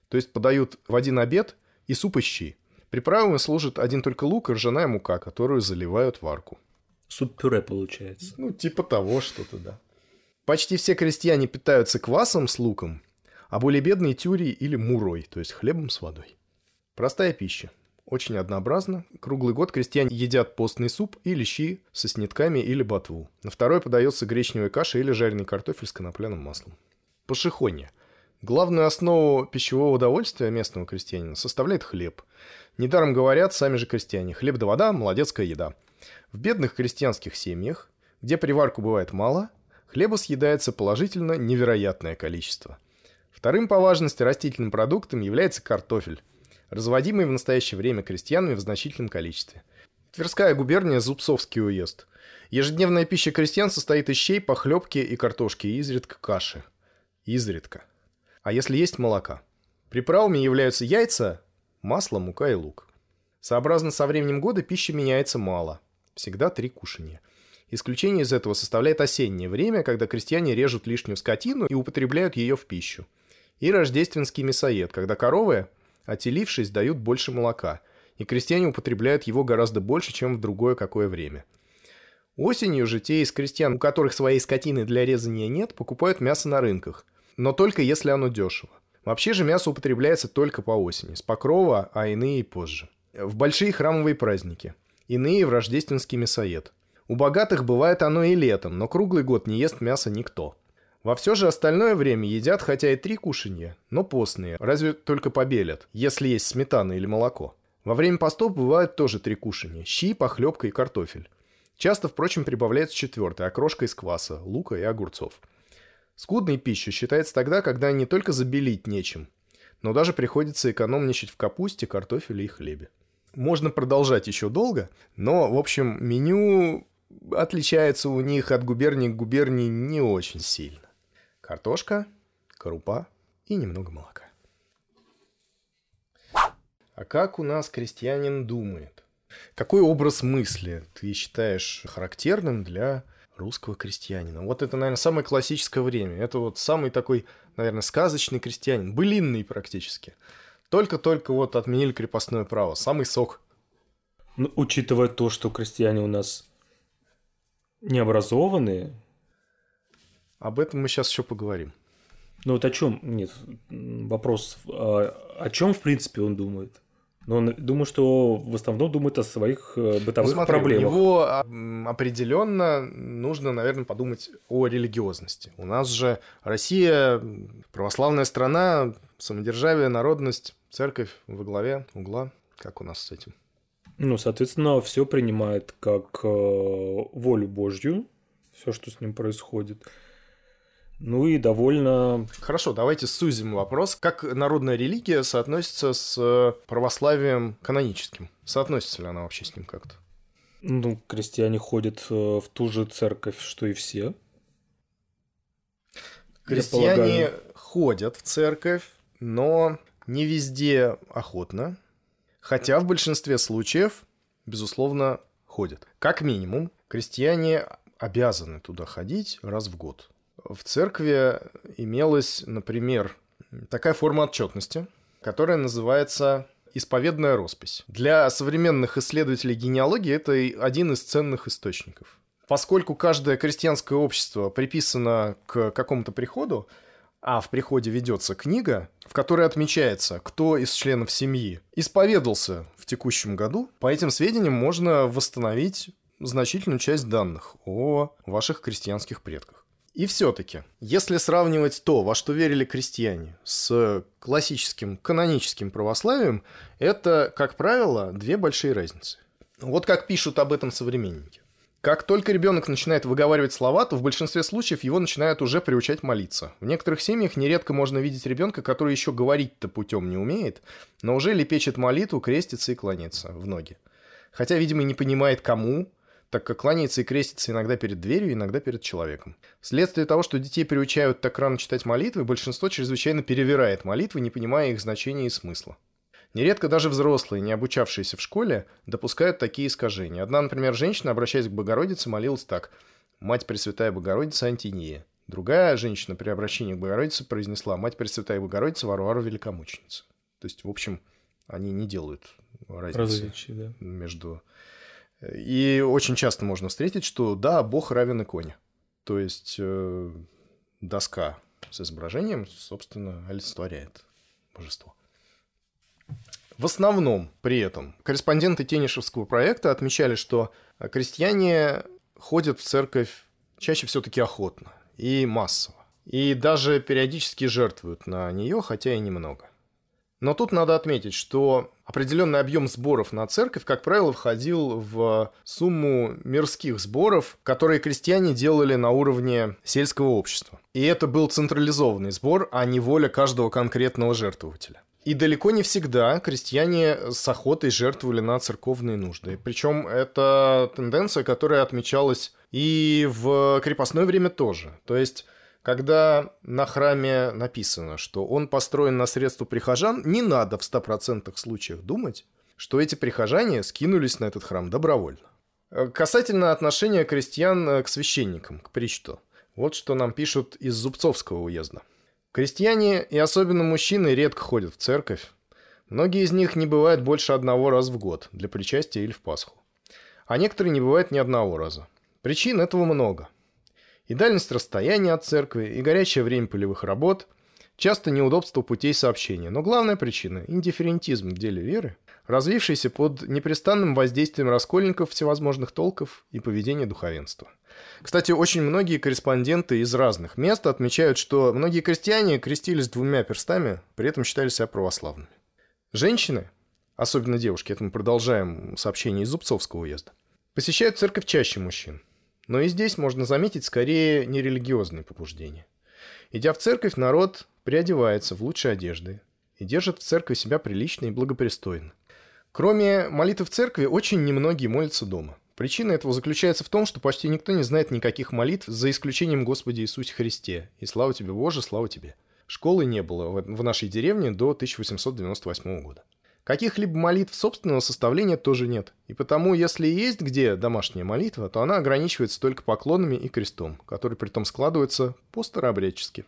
[SPEAKER 1] То есть подают в один обед и суп и щи. Приправами служит один только лук и ржаная мука, которую заливают в арку.
[SPEAKER 2] Суп-пюре получается.
[SPEAKER 1] Ну, типа того что-то, да. Почти все крестьяне питаются квасом с луком, а более бедные тюрей или мурой, то есть хлебом с водой. Простая пища. Очень однообразно. Круглый год крестьяне едят постный суп или щи со снитками или ботву. На второй подается гречневая каша или жареный картофель с конопляным маслом. Пошехонье. Главную основу пищевого удовольствия местного крестьянина составляет хлеб. Недаром говорят сами же крестьяне «хлеб да вода – молодецкая еда». В бедных крестьянских семьях, где приварку бывает мало, хлеба съедается положительно невероятное количество. Вторым по важности растительным продуктом является картофель, разводимый в настоящее время крестьянами в значительном количестве. Тверская губерния – Зубцовский уезд. Ежедневная пища крестьян состоит из щей, похлебки и картошки, и изредка каши. Изредка. А если есть молока? Приправами являются яйца, масло, мука и лук. Сообразно со временем года пища меняется мало. Всегда три кушания. Исключение из этого составляет осеннее время, когда крестьяне режут лишнюю скотину и употребляют ее в пищу. И рождественский мясоед, когда коровы, отелившись, дают больше молока, и крестьяне употребляют его гораздо больше, чем в другое какое время. Осенью же те из крестьян, у которых своей скотины для резания нет, покупают мясо на рынках – но только если оно дешево. Вообще же мясо употребляется только по осени, с покрова, а иные позже. В большие храмовые праздники. Иные в рождественский мясоед. У богатых бывает оно и летом, но круглый год не ест мясо никто. Во все же остальное время едят хотя и три кушанья, но постные, разве только побелят, если есть сметана или молоко. Во время постов бывают тоже три кушанья – щи, похлебка и картофель. Часто, впрочем, прибавляется четвертое – окрошка из кваса, лука и огурцов. Скудной пищей считается тогда, когда не только забелить нечем, но даже приходится экономничать в капусте, картофеле и хлебе. Можно продолжать еще долго, но, в общем, меню отличается у них от губернии к губернии не очень сильно. Картошка, крупа и немного молока. А как у нас крестьянин думает? Какой образ мысли ты считаешь характерным для русского крестьянина. Вот это, наверное, самое классическое время. Это вот самый такой, наверное, сказочный крестьянин, былинный практически. Только-только вот отменили крепостное право. Самый сок.
[SPEAKER 2] Ну, учитывая то, что крестьяне у нас необразованные.
[SPEAKER 1] Об этом мы сейчас еще поговорим.
[SPEAKER 2] Ну вот о чем? Нет, вопрос. А, о чем, в принципе, он думает? Но он, думаю, что в основном думает о своих э, бытовых
[SPEAKER 1] ну, смотри,
[SPEAKER 2] проблемах.
[SPEAKER 1] У него определенно нужно, наверное, подумать о религиозности. У нас же Россия православная страна, самодержавие, народность, церковь во главе угла. Как у нас с этим?
[SPEAKER 2] Ну, соответственно, все принимает как э, волю Божью, все, что с ним происходит. Ну и довольно...
[SPEAKER 1] Хорошо, давайте сузим вопрос. Как народная религия соотносится с православием каноническим? Соотносится ли она вообще с ним как-то?
[SPEAKER 2] Ну, крестьяне ходят э, в ту же церковь, что и все.
[SPEAKER 1] Крестьяне ходят в церковь, но не везде охотно. Хотя в большинстве случаев, безусловно, ходят. Как минимум, крестьяне обязаны туда ходить раз в год. В церкви имелась, например, такая форма отчетности, которая называется исповедная роспись. Для современных исследователей генеалогии это один из ценных источников. Поскольку каждое крестьянское общество приписано к какому-то приходу, а в приходе ведется книга, в которой отмечается, кто из членов семьи исповедался в текущем году, по этим сведениям можно восстановить значительную часть данных о ваших крестьянских предках. И все-таки, если сравнивать то, во что верили крестьяне, с классическим каноническим православием, это, как правило, две большие разницы. Вот как пишут об этом современники. Как только ребенок начинает выговаривать слова, то в большинстве случаев его начинают уже приучать молиться. В некоторых семьях нередко можно видеть ребенка, который еще говорить-то путем не умеет, но уже лепечет молитву, крестится и кланяется в ноги. Хотя, видимо, не понимает, кому, так как кланяется и крестится иногда перед дверью, иногда перед человеком. Вследствие того, что детей приучают так рано читать молитвы, большинство чрезвычайно перевирает молитвы, не понимая их значения и смысла. Нередко даже взрослые, не обучавшиеся в школе, допускают такие искажения. Одна, например, женщина, обращаясь к Богородице, молилась так «Мать Пресвятая Богородица Антиния». Другая женщина при обращении к Богородице произнесла «Мать Пресвятая Богородица Варвара Великомученица». То есть, в общем, они не делают разницы
[SPEAKER 2] Различия, да.
[SPEAKER 1] между и очень часто можно встретить, что да, Бог равен иконе. То есть э, доска с изображением, собственно, олицетворяет божество. В основном при этом корреспонденты Тенишевского проекта отмечали, что крестьяне ходят в церковь чаще все-таки охотно и массово. И даже периодически жертвуют на нее, хотя и немного. Но тут надо отметить, что определенный объем сборов на церковь, как правило, входил в сумму мирских сборов, которые крестьяне делали на уровне сельского общества. И это был централизованный сбор, а не воля каждого конкретного жертвователя. И далеко не всегда крестьяне с охотой жертвовали на церковные нужды. Причем это тенденция, которая отмечалась и в крепостное время тоже. То есть когда на храме написано, что он построен на средства прихожан, не надо в 100% случаях думать, что эти прихожане скинулись на этот храм добровольно. Э, касательно отношения крестьян э, к священникам, к причту. Вот что нам пишут из Зубцовского уезда. Крестьяне и особенно мужчины редко ходят в церковь. Многие из них не бывают больше одного раза в год для причастия или в Пасху. А некоторые не бывают ни одного раза. Причин этого много – и дальность расстояния от церкви, и горячее время полевых работ, часто неудобство путей сообщения. Но главная причина – индифферентизм в деле веры, развившийся под непрестанным воздействием раскольников всевозможных толков и поведения духовенства. Кстати, очень многие корреспонденты из разных мест отмечают, что многие крестьяне крестились двумя перстами, при этом считали себя православными. Женщины, особенно девушки, это мы продолжаем сообщение из Зубцовского уезда, посещают церковь чаще мужчин – но и здесь можно заметить скорее нерелигиозные побуждения. Идя в церковь, народ приодевается в лучшие одежды и держит в церкви себя прилично и благопристойно. Кроме молитв в церкви, очень немногие молятся дома. Причина этого заключается в том, что почти никто не знает никаких молитв, за исключением Господи Иисусе Христе. И слава тебе, Боже, слава тебе. Школы не было в нашей деревне до 1898 года. Каких-либо молитв собственного составления тоже нет. И потому, если есть где домашняя молитва, то она ограничивается только поклонами и крестом, который при том складывается по-старообрядчески.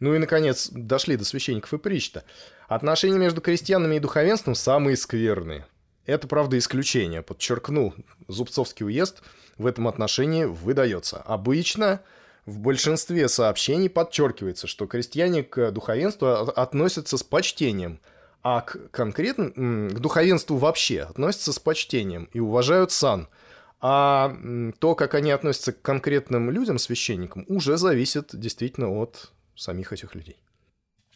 [SPEAKER 1] Ну и, наконец, дошли до священников и причта. Отношения между крестьянами и духовенством самые скверные. Это, правда, исключение, подчеркну. Зубцовский уезд в этом отношении выдается. Обычно в большинстве сообщений подчеркивается, что крестьяне к духовенству относятся с почтением – а к конкретно к духовенству вообще относятся с почтением и уважают сан. А то, как они относятся к конкретным людям, священникам, уже зависит действительно от самих этих людей.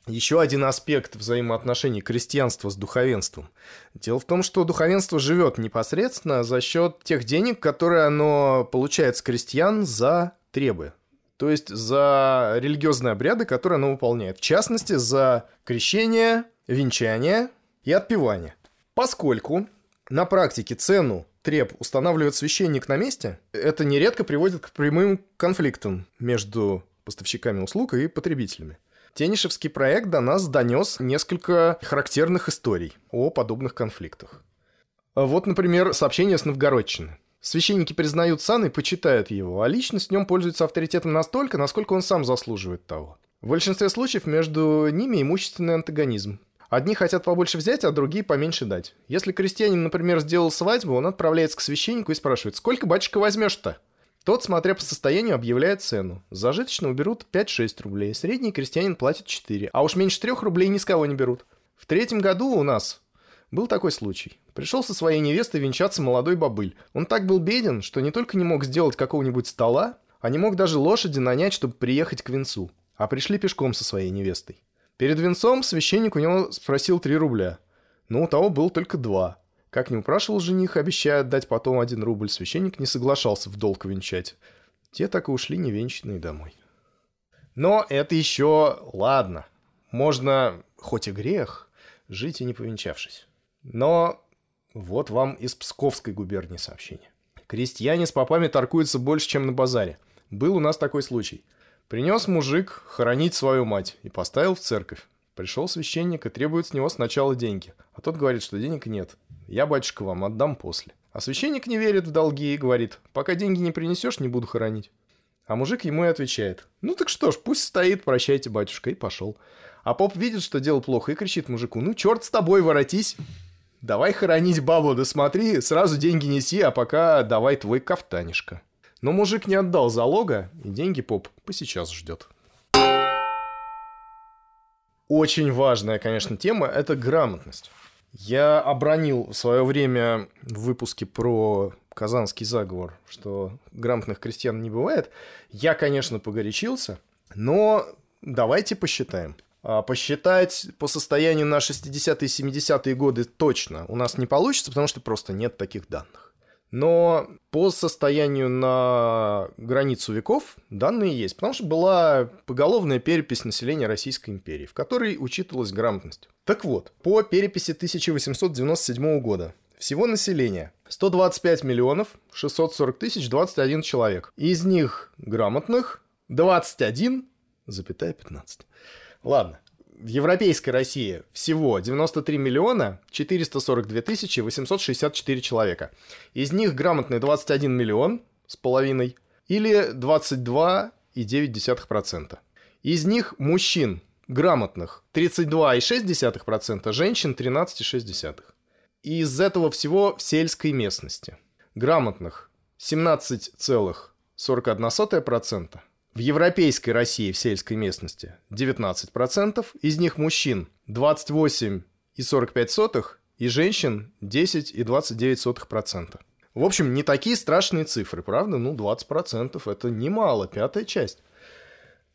[SPEAKER 1] Еще один аспект взаимоотношений крестьянства с духовенством. Дело в том, что духовенство живет непосредственно за счет тех денег, которые оно получает с крестьян за требы. То есть за религиозные обряды, которые оно выполняет. В частности, за крещение, венчание и отпевание. Поскольку на практике цену треб устанавливает священник на месте, это нередко приводит к прямым конфликтам между поставщиками услуг и потребителями. Тенишевский проект до нас донес несколько характерных историй о подобных конфликтах. Вот, например, сообщение с Новгородчины. Священники признают сан и почитают его, а личность в нем пользуется авторитетом настолько, насколько он сам заслуживает того. В большинстве случаев между ними имущественный антагонизм. Одни хотят побольше взять, а другие поменьше дать. Если крестьянин, например, сделал свадьбу, он отправляется к священнику и спрашивает, сколько батюшка возьмешь-то? Тот, смотря по состоянию, объявляет цену. Зажиточно уберут 5-6 рублей, средний крестьянин платит 4, а уж меньше 3 рублей ни с кого не берут. В третьем году у нас был такой случай. Пришел со своей невестой венчаться молодой бобыль. Он так был беден, что не только не мог сделать какого-нибудь стола, а не мог даже лошади нанять, чтобы приехать к венцу. А пришли пешком со своей невестой. Перед венцом священник у него спросил 3 рубля. Но у того было только 2. Как не упрашивал жених, обещая отдать потом один рубль, священник не соглашался в долг венчать. Те так и ушли невенчанные домой. Но это еще ладно. Можно, хоть и грех, жить и не повенчавшись. Но вот вам из Псковской губернии сообщение. Крестьяне с попами торгуются больше, чем на базаре. Был у нас такой случай. Принес мужик хоронить свою мать и поставил в церковь. Пришел священник и требует с него сначала деньги. А тот говорит, что денег нет. Я, батюшка, вам отдам после. А священник не верит в долги и говорит, пока деньги не принесешь, не буду хоронить. А мужик ему и отвечает, ну так что ж, пусть стоит, прощайте, батюшка, и пошел. А поп видит, что дело плохо, и кричит мужику, ну черт с тобой, воротись. Давай хоронить бабу, да смотри, сразу деньги неси, а пока давай твой кафтанишка. Но мужик не отдал залога, и деньги поп посейчас ждет. Очень важная, конечно, тема – это грамотность. Я обронил в свое время в выпуске про Казанский заговор, что грамотных крестьян не бывает. Я, конечно, погорячился, но давайте посчитаем. А посчитать по состоянию на 60-е и 70-е годы точно у нас не получится, потому что просто нет таких данных. Но по состоянию на границу веков данные есть, потому что была поголовная перепись населения Российской империи, в которой учитывалась грамотность. Так вот, по переписи 1897 года всего населения 125 миллионов 640 тысяч 21 человек. Из них грамотных 21,15. Ладно, в европейской России всего 93 миллиона 442 тысячи 864 человека. Из них грамотные 21 миллион с половиной или 22,9%. Из них мужчин грамотных 32,6%, женщин 13,6%. Из этого всего в сельской местности грамотных 17,41%, в европейской России в сельской местности 19%, из них мужчин 28,45% и женщин 10,29%. В общем, не такие страшные цифры, правда? Ну, 20% это немало, пятая часть.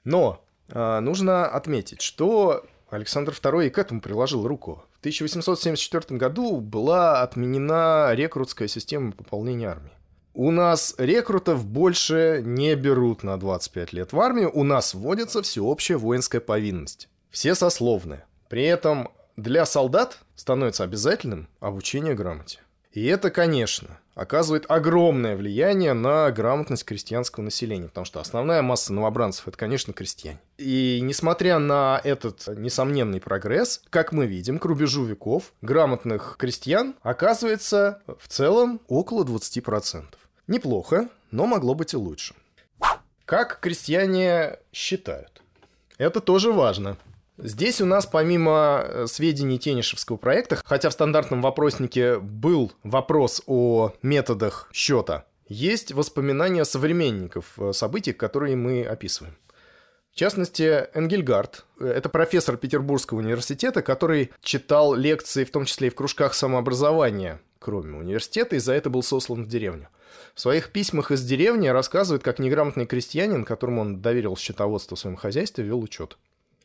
[SPEAKER 1] Но э, нужно отметить, что Александр II и к этому приложил руку. В 1874 году была отменена рекрутская система пополнения армии. У нас рекрутов больше не берут на 25 лет в армию, у нас вводится всеобщая воинская повинность. Все сословные. При этом для солдат становится обязательным обучение грамоте. И это, конечно, оказывает огромное влияние на грамотность крестьянского населения, потому что основная масса новобранцев это, конечно, крестьяне. И несмотря на этот несомненный прогресс, как мы видим, к рубежу веков грамотных крестьян оказывается в целом около 20%. Неплохо, но могло быть и лучше. Как крестьяне считают? Это тоже важно. Здесь у нас помимо э, сведений Тенишевского проекта, хотя в стандартном вопроснике был вопрос о методах счета, есть воспоминания современников э, событий, которые мы описываем. В частности, Энгельгард – это профессор Петербургского университета, который читал лекции, в том числе и в кружках самообразования, кроме университета, и за это был сослан в деревню. В своих письмах из деревни рассказывает, как неграмотный крестьянин, которому он доверил счетоводство в своем хозяйстве, вел учет.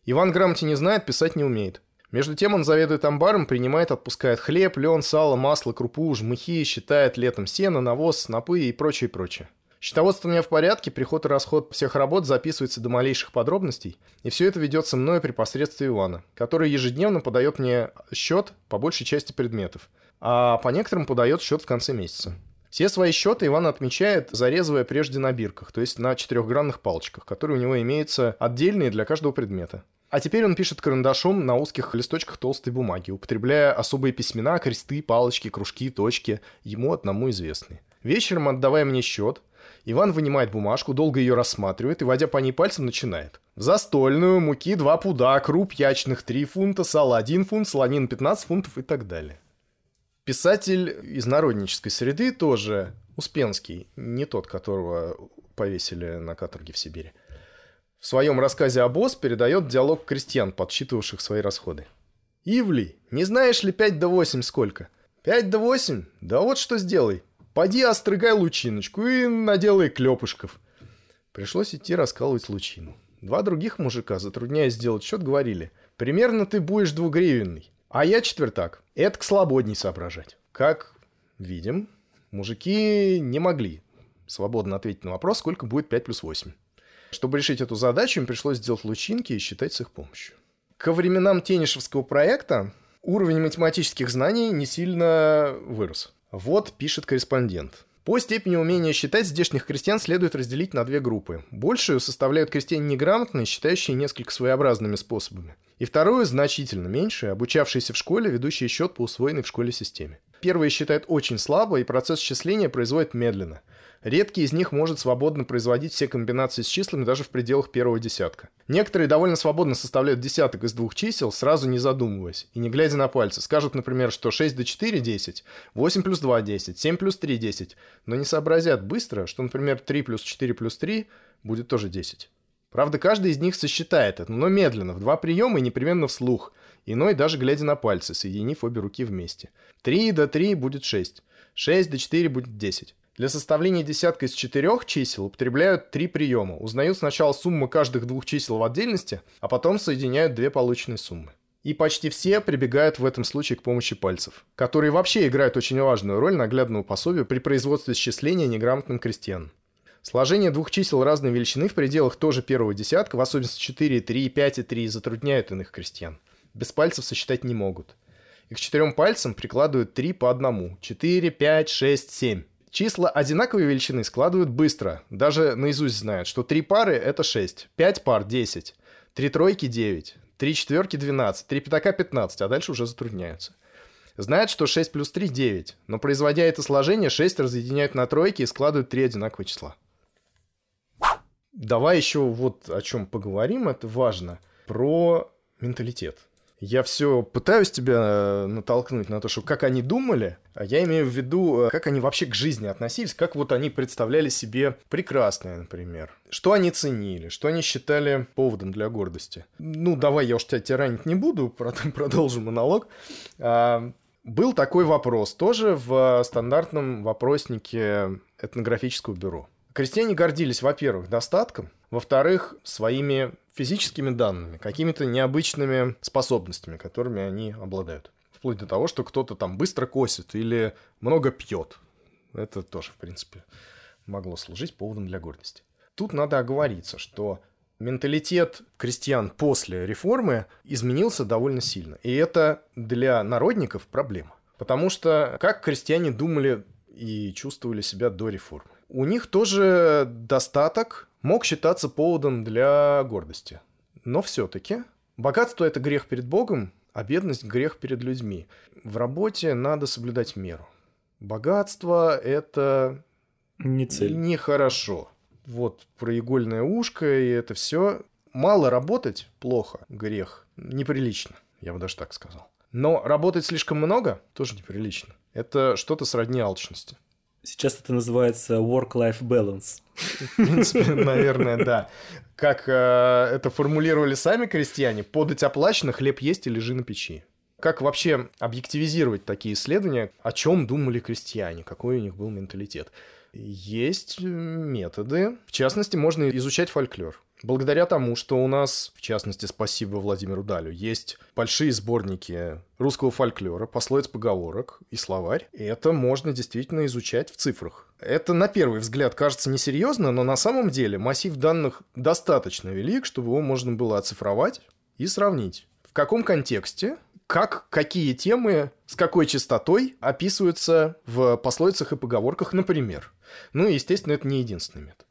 [SPEAKER 1] Иван грамоте не знает, писать не умеет. Между тем он заведует амбаром, принимает, отпускает хлеб, лен, сало, масло, крупу, жмыхи, считает летом сено, навоз, снопы и прочее, прочее. Счетоводство у меня в порядке, приход и расход всех работ записывается до малейших подробностей, и все это ведется мною при посредстве Ивана, который ежедневно подает мне счет по большей части предметов, а по некоторым подает счет в конце месяца. Все свои счеты Иван отмечает, зарезывая прежде на бирках, то есть на четырехгранных палочках, которые у него имеются отдельные для каждого предмета. А теперь он пишет карандашом на узких листочках толстой бумаги, употребляя особые письмена, кресты, палочки, кружки, точки, ему одному известные. Вечером, отдавая мне счет, Иван вынимает бумажку, долго ее рассматривает и, водя по ней пальцем, начинает. Застольную, муки 2 пуда, круп ячных 3 фунта, сала 1 фунт, солонин 15 фунтов и так далее. Писатель из народнической среды тоже Успенский, не тот, которого повесили на каторге в Сибири. В своем рассказе «Обоз» передает диалог крестьян, подсчитывавших свои расходы. «Ивли, не знаешь ли 5 до 8 сколько?» «5 до 8? Да вот что сделай. Поди острыгай лучиночку и наделай клепышков. Пришлось идти раскалывать лучину. Два других мужика, затрудняясь сделать счет, говорили, примерно ты будешь двугривенный, а я четвертак. Это к слободней соображать. Как видим, мужики не могли свободно ответить на вопрос, сколько будет 5 плюс 8. Чтобы решить эту задачу, им пришлось сделать лучинки и считать с их помощью. Ко временам Тенишевского проекта уровень математических знаний не сильно вырос. Вот пишет корреспондент. По степени умения считать здешних крестьян следует разделить на две группы. Большую составляют крестьяне неграмотные, считающие несколько своеобразными способами. И вторую, значительно меньше, обучавшиеся в школе, ведущие счет по усвоенной в школе системе. Первые считают очень слабо, и процесс счисления производит медленно – Редкий из них может свободно производить все комбинации с числами даже в пределах первого десятка. Некоторые довольно свободно составляют десяток из двух чисел, сразу не задумываясь, и не глядя на пальцы. Скажут, например, что 6 до 4 – 10, 8 плюс 2 – 10, 7 плюс 3 – 10, но не сообразят быстро, что, например, 3 плюс 4 плюс 3 будет тоже 10. Правда, каждый из них сосчитает это, но медленно, в два приема и непременно вслух, иной даже глядя на пальцы, соединив обе руки вместе. 3 до 3 будет 6, 6 до 4 будет 10. Для составления десятка из четырех чисел употребляют три приема. Узнают сначала суммы каждых двух чисел в отдельности, а потом соединяют две полученные суммы. И почти все прибегают в этом случае к помощи пальцев, которые вообще играют очень важную роль наглядного пособия при производстве счисления неграмотным крестьянам. Сложение двух чисел разной величины в пределах тоже первого десятка, в особенности 4, 3, 5 и 3, затрудняют иных крестьян. Без пальцев сосчитать не могут. И к четырем пальцам прикладывают 3 по одному. 4, 5, 6, 7. Числа одинаковой величины складывают быстро. Даже наизусть знают, что 3 пары – это 6, 5 пар – 10, 3 тройки – 9, 3 четверки – 12, 3 пятака – 15, а дальше уже затрудняются. Знают, что 6 плюс 3 – 9, но производя это сложение, 6 разъединяют на тройки и складывают 3 одинаковые числа. Давай еще вот о чем поговорим, это важно, про менталитет. Я все пытаюсь тебя э, натолкнуть на то, что как они думали, а я имею в виду, э, как они вообще к жизни относились, как вот они представляли себе прекрасное, например. Что они ценили, что они считали поводом для гордости. Ну, давай, я уж тебя тиранить не буду, продолжим монолог. А, был такой вопрос тоже в стандартном вопроснике этнографического бюро. Крестьяне гордились, во-первых, достатком, во-вторых, своими физическими данными, какими-то необычными способностями, которыми они обладают. Вплоть до того, что кто-то там быстро косит или много пьет. Это тоже, в принципе, могло служить поводом для гордости. Тут надо оговориться, что менталитет крестьян после реформы изменился довольно сильно. И это для народников проблема. Потому что как крестьяне думали и чувствовали себя до реформы? У них тоже достаток мог считаться поводом для гордости. Но все-таки богатство – это грех перед Богом, а бедность – грех перед людьми. В работе надо соблюдать меру. Богатство – это
[SPEAKER 2] не цель.
[SPEAKER 1] Нехорошо. Вот про игольное ушко и это все. Мало работать – плохо, грех. Неприлично, я бы даже так сказал. Но работать слишком много – тоже неприлично. Это что-то сродни алчности.
[SPEAKER 2] Сейчас это называется work-life balance.
[SPEAKER 1] В принципе, наверное, да. как э, это формулировали сами крестьяне, подать оплачено, хлеб есть и лежи на печи. Как вообще объективизировать такие исследования? О чем думали крестьяне? Какой у них был менталитет? Есть методы. В частности, можно изучать фольклор. Благодаря тому, что у нас, в частности, спасибо Владимиру Далю, есть большие сборники русского фольклора, пословиц, поговорок и словарь, и это можно действительно изучать в цифрах. Это на первый взгляд кажется несерьезно, но на самом деле массив данных достаточно велик, чтобы его можно было оцифровать и сравнить. В каком контексте как какие темы с какой частотой описываются в пословицах и поговорках, например. Ну и, естественно, это не единственный метод.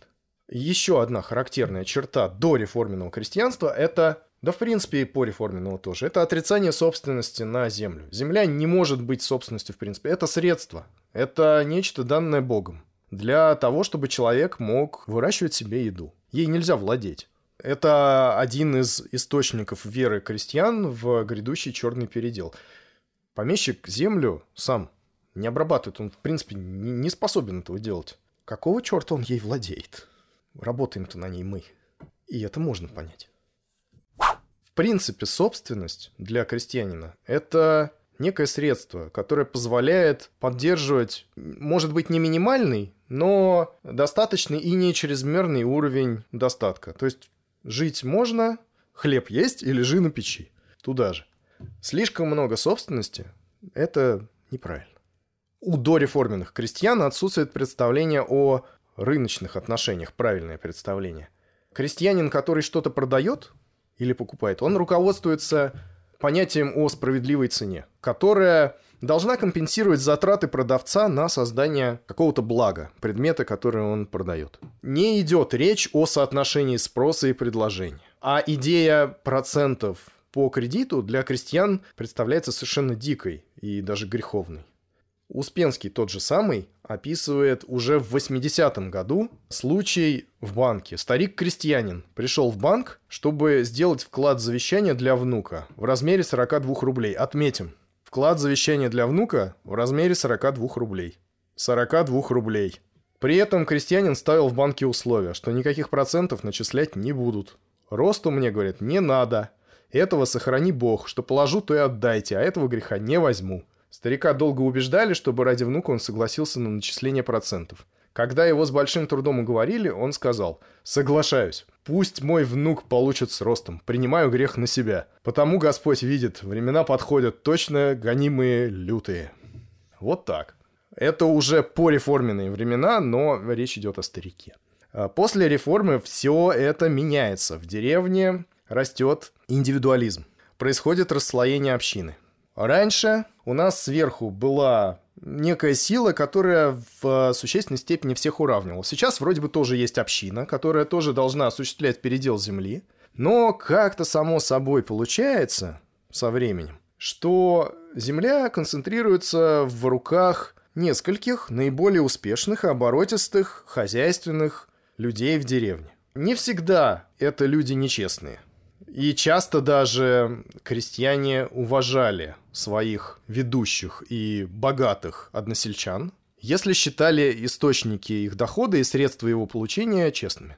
[SPEAKER 1] Еще одна характерная черта дореформенного крестьянства – это, да в принципе и пореформенного тоже, это отрицание собственности на землю. Земля не может быть собственностью в принципе, это средство, это нечто данное Богом для того, чтобы человек мог выращивать себе еду. Ей нельзя владеть. Это один из источников веры крестьян в грядущий черный передел. Помещик землю сам не обрабатывает, он, в принципе, не способен этого делать. Какого черта он ей владеет? Работаем-то на ней мы. И это можно понять. В принципе, собственность для крестьянина – это некое средство, которое позволяет поддерживать, может быть, не минимальный, но достаточный и не чрезмерный уровень достатка. То есть Жить можно, хлеб есть и лежи на печи. Туда же. Слишком много собственности – это неправильно. У дореформенных крестьян отсутствует представление о рыночных отношениях, правильное представление. Крестьянин, который что-то продает или покупает, он руководствуется понятием о справедливой цене, которая должна компенсировать затраты продавца на создание какого-то блага, предмета, который он продает. Не идет речь о соотношении спроса и предложения. А идея процентов по кредиту для крестьян представляется совершенно дикой и даже греховной. Успенский тот же самый описывает уже в 80-м году случай в банке. Старик-крестьянин пришел в банк, чтобы сделать вклад завещания для внука в размере 42 рублей. Отметим, Вклад завещания для внука в размере 42 рублей. 42 рублей. При этом крестьянин ставил в банке условия, что никаких процентов начислять не будут. Росту мне, говорит, не надо. Этого сохрани Бог, что положу, то и отдайте, а этого греха не возьму. Старика долго убеждали, чтобы ради внука он согласился на начисление процентов. Когда его с большим трудом уговорили, он сказал «Соглашаюсь, пусть мой внук получит с ростом, принимаю грех на себя, потому Господь видит, времена подходят точно гонимые лютые». Вот так. Это уже пореформенные времена, но речь идет о старике. А после реформы все это меняется. В деревне растет индивидуализм. Происходит расслоение общины. Раньше у нас сверху была некая сила, которая в существенной степени всех уравнивала. Сейчас вроде бы тоже есть община, которая тоже должна осуществлять передел земли, но как-то само собой получается со временем, что земля концентрируется в руках нескольких наиболее успешных оборотистых хозяйственных людей в деревне. Не всегда это люди нечестные. И часто даже крестьяне уважали своих ведущих и богатых односельчан, если считали источники их дохода и средства его получения честными.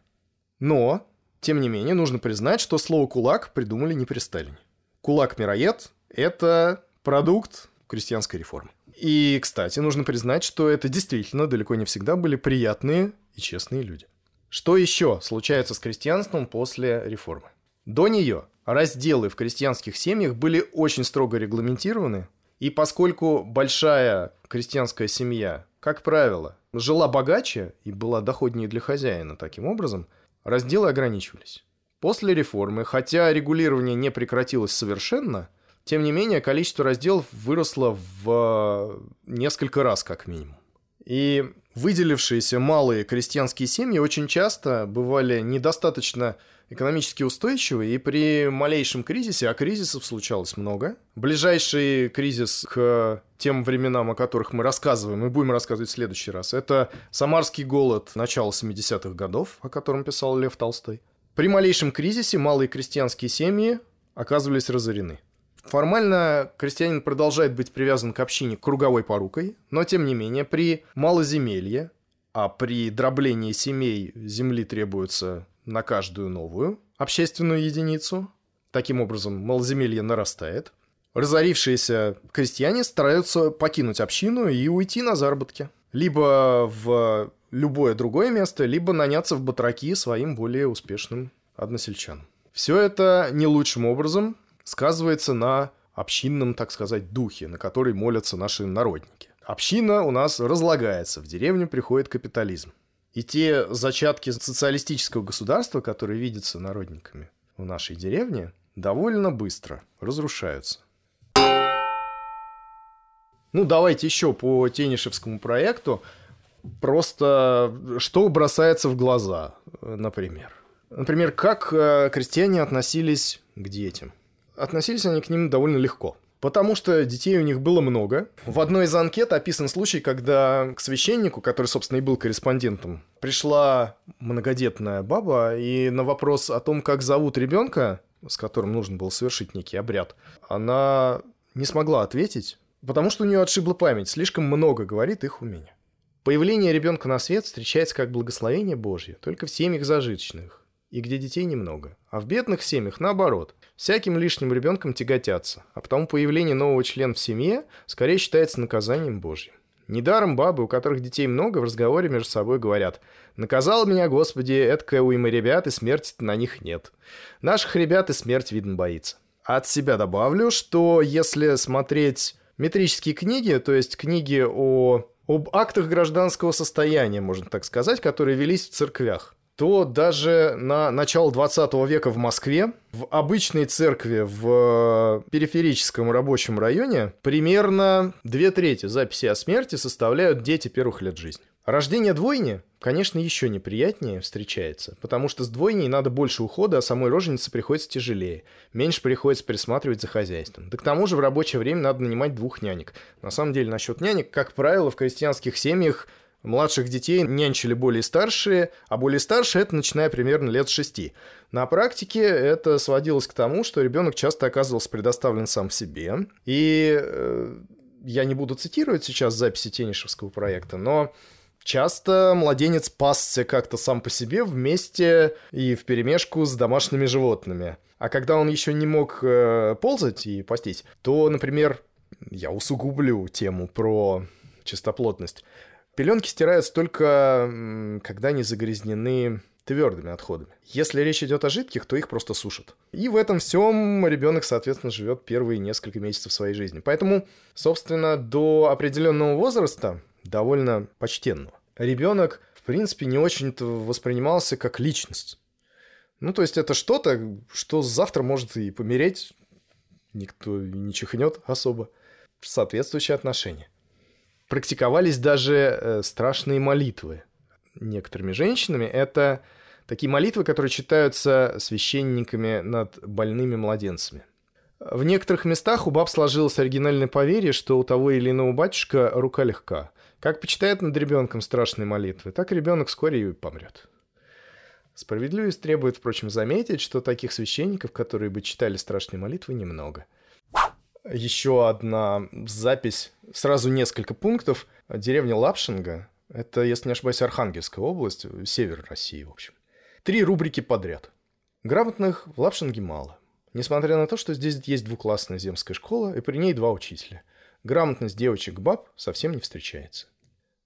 [SPEAKER 1] Но, тем не менее, нужно признать, что слово «кулак» придумали не при Сталине. Кулак-мироед – это продукт крестьянской реформы. И, кстати, нужно признать, что это действительно далеко не всегда были приятные и честные люди. Что еще случается с крестьянством после реформы? До нее разделы в крестьянских семьях были очень строго регламентированы, и поскольку большая крестьянская семья, как правило, жила богаче и была доходнее для хозяина таким образом, разделы ограничивались. После реформы, хотя регулирование не прекратилось совершенно, тем не менее количество разделов выросло в несколько раз как минимум. И выделившиеся малые крестьянские семьи очень часто бывали недостаточно экономически устойчивый, и при малейшем кризисе, а кризисов случалось много, ближайший кризис к тем временам, о которых мы рассказываем и будем рассказывать в следующий раз, это Самарский голод начала 70-х годов, о котором писал Лев Толстой. При малейшем кризисе малые крестьянские семьи оказывались разорены. Формально крестьянин продолжает быть привязан к общине круговой порукой, но тем не менее при малоземелье, а при дроблении семей земли требуется на каждую новую общественную единицу. Таким образом, малоземелье нарастает. Разорившиеся крестьяне стараются покинуть общину и уйти на заработки. Либо в любое другое место, либо наняться в батраки своим более успешным односельчанам. Все это не лучшим образом сказывается на общинном, так сказать, духе, на который молятся наши народники. Община у нас разлагается, в деревню приходит капитализм. И те зачатки социалистического государства, которые видятся народниками в нашей деревне, довольно быстро разрушаются. Ну, давайте еще по Тенишевскому проекту. Просто что бросается в глаза, например. Например, как э, крестьяне относились к детям. Относились они к ним довольно легко. Потому что детей у них было много. В одной из анкет описан случай, когда к священнику, который, собственно, и был корреспондентом, пришла многодетная баба, и на вопрос о том, как зовут ребенка, с которым нужно было совершить некий обряд, она не смогла ответить, потому что у нее отшибла память, слишком много говорит их умения. Появление ребенка на свет встречается как благословение Божье, только в семьях зажиточных, и где детей немного. А в бедных семьях наоборот. Всяким лишним ребенком тяготятся, а потому появление нового члена в семье скорее считается наказанием Божьим. Недаром бабы, у которых детей много, в разговоре между собой говорят «Наказал меня, Господи, эткая уйма ребят, и смерти на них нет. Наших ребят и смерть, видно, боится». От себя добавлю, что если смотреть метрические книги, то есть книги о, об актах гражданского состояния, можно так сказать, которые велись в церквях, то даже на начало 20 века в Москве в обычной церкви в э, периферическом рабочем районе примерно две трети записи о смерти составляют дети первых лет жизни. Рождение двойни, конечно, еще неприятнее встречается, потому что с двойней надо больше ухода, а самой роженице приходится тяжелее. Меньше приходится присматривать за хозяйством. Да к тому же в рабочее время надо нанимать двух нянек. На самом деле, насчет нянек, как правило, в крестьянских семьях Младших детей нянчили более старшие, а более старшие это начиная примерно лет шести. На практике это сводилось к тому, что ребенок часто оказывался предоставлен сам себе. И э, я не буду цитировать сейчас записи Тенишевского проекта, но часто младенец пасся как-то сам по себе вместе и в перемешку с домашними животными. А когда он еще не мог э, ползать и пастись, то, например, я усугублю тему про чистоплотность. Пеленки стираются только, когда они загрязнены твердыми отходами. Если речь идет о жидких, то их просто сушат. И в этом всем ребенок, соответственно, живет первые несколько месяцев своей жизни. Поэтому, собственно, до определенного возраста, довольно почтенного, ребенок, в принципе, не очень-то воспринимался как личность. Ну, то есть это что-то, что завтра может и помереть, никто не чихнет особо. Соответствующее отношение практиковались даже э, страшные молитвы некоторыми женщинами. Это такие молитвы, которые читаются священниками над больными младенцами. В некоторых местах у баб сложилось оригинальное поверье, что у того или иного батюшка рука легка. Как почитает над ребенком страшные молитвы, так ребенок вскоре и помрет. Справедливость требует, впрочем, заметить, что таких священников, которые бы читали страшные молитвы, немного – еще одна запись, сразу несколько пунктов. Деревня Лапшинга, это, если не ошибаюсь, Архангельская область, север России, в общем. Три рубрики подряд. Грамотных в Лапшинге мало. Несмотря на то, что здесь есть двуклассная земская школа, и при ней два учителя. Грамотность девочек-баб совсем не встречается.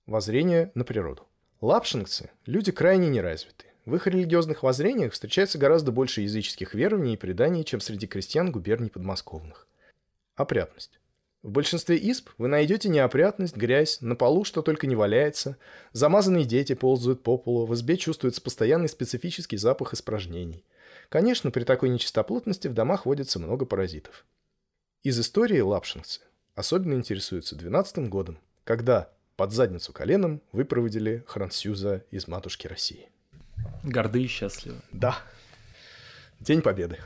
[SPEAKER 1] Воззрение на природу. Лапшингцы – люди крайне неразвитые. В их религиозных воззрениях встречается гораздо больше языческих верований и преданий, чем среди крестьян губерний подмосковных. Опрятность. В большинстве исп вы найдете неопрятность, грязь, на полу что только не валяется, замазанные дети ползают по полу, в избе чувствуется постоянный специфический запах испражнений. Конечно, при такой нечистоплотности в домах водится много паразитов. Из истории лапшинцы особенно интересуются 12 годом, когда под задницу коленом выпроводили Хрансюза из матушки России.
[SPEAKER 2] Горды и счастливы.
[SPEAKER 1] Да. День Победы.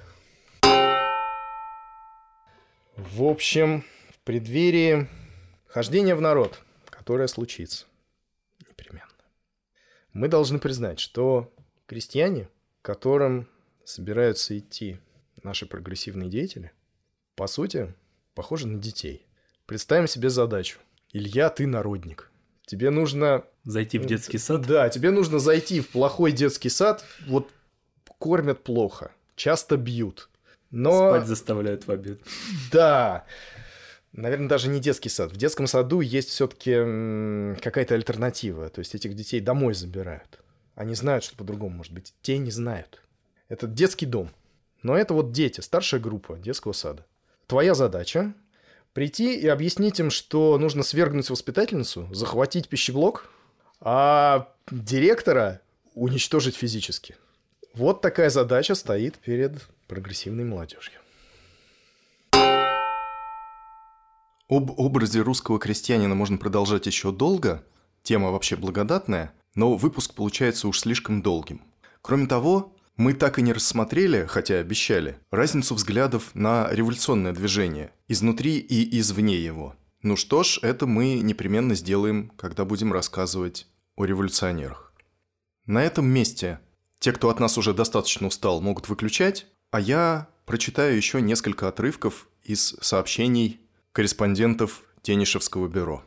[SPEAKER 1] В общем, в преддверии хождения в народ, которое случится непременно, мы должны признать, что крестьяне, которым собираются идти наши прогрессивные деятели, по сути, похожи на детей. Представим себе задачу. Илья, ты народник. Тебе нужно...
[SPEAKER 2] Зайти в детский сад?
[SPEAKER 1] Да, тебе нужно зайти в плохой детский сад, вот кормят плохо, часто бьют. Но...
[SPEAKER 2] Спать заставляют в обед.
[SPEAKER 1] Да. Наверное, даже не детский сад. В детском саду есть все-таки какая-то альтернатива. То есть этих детей домой забирают. Они знают, что по-другому может быть. Те не знают. Это детский дом. Но это вот дети, старшая группа детского сада. Твоя задача прийти и объяснить им, что нужно свергнуть воспитательницу, захватить пищеблок, а директора уничтожить физически. Вот такая задача стоит перед прогрессивной молодежью. Об образе русского крестьянина можно продолжать еще долго. Тема вообще благодатная, но выпуск получается уж слишком долгим. Кроме того, мы так и не рассмотрели, хотя обещали, разницу взглядов на революционное движение изнутри и извне его. Ну что ж, это мы непременно сделаем, когда будем рассказывать о революционерах. На этом месте те, кто от нас уже достаточно устал, могут выключать, а я прочитаю еще несколько отрывков из сообщений корреспондентов Тенишевского бюро.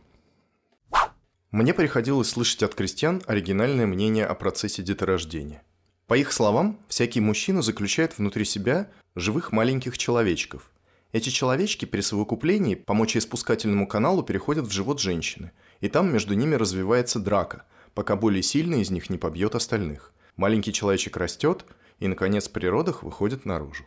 [SPEAKER 1] Мне приходилось слышать от крестьян оригинальное мнение о процессе деторождения. По их словам, всякий мужчина заключает внутри себя живых маленьких человечков. Эти человечки при совокуплении по мочеиспускательному каналу переходят в живот женщины, и там между ними развивается драка, пока более сильный из них не побьет остальных. Маленький человечек растет, и, наконец, при родах выходит наружу.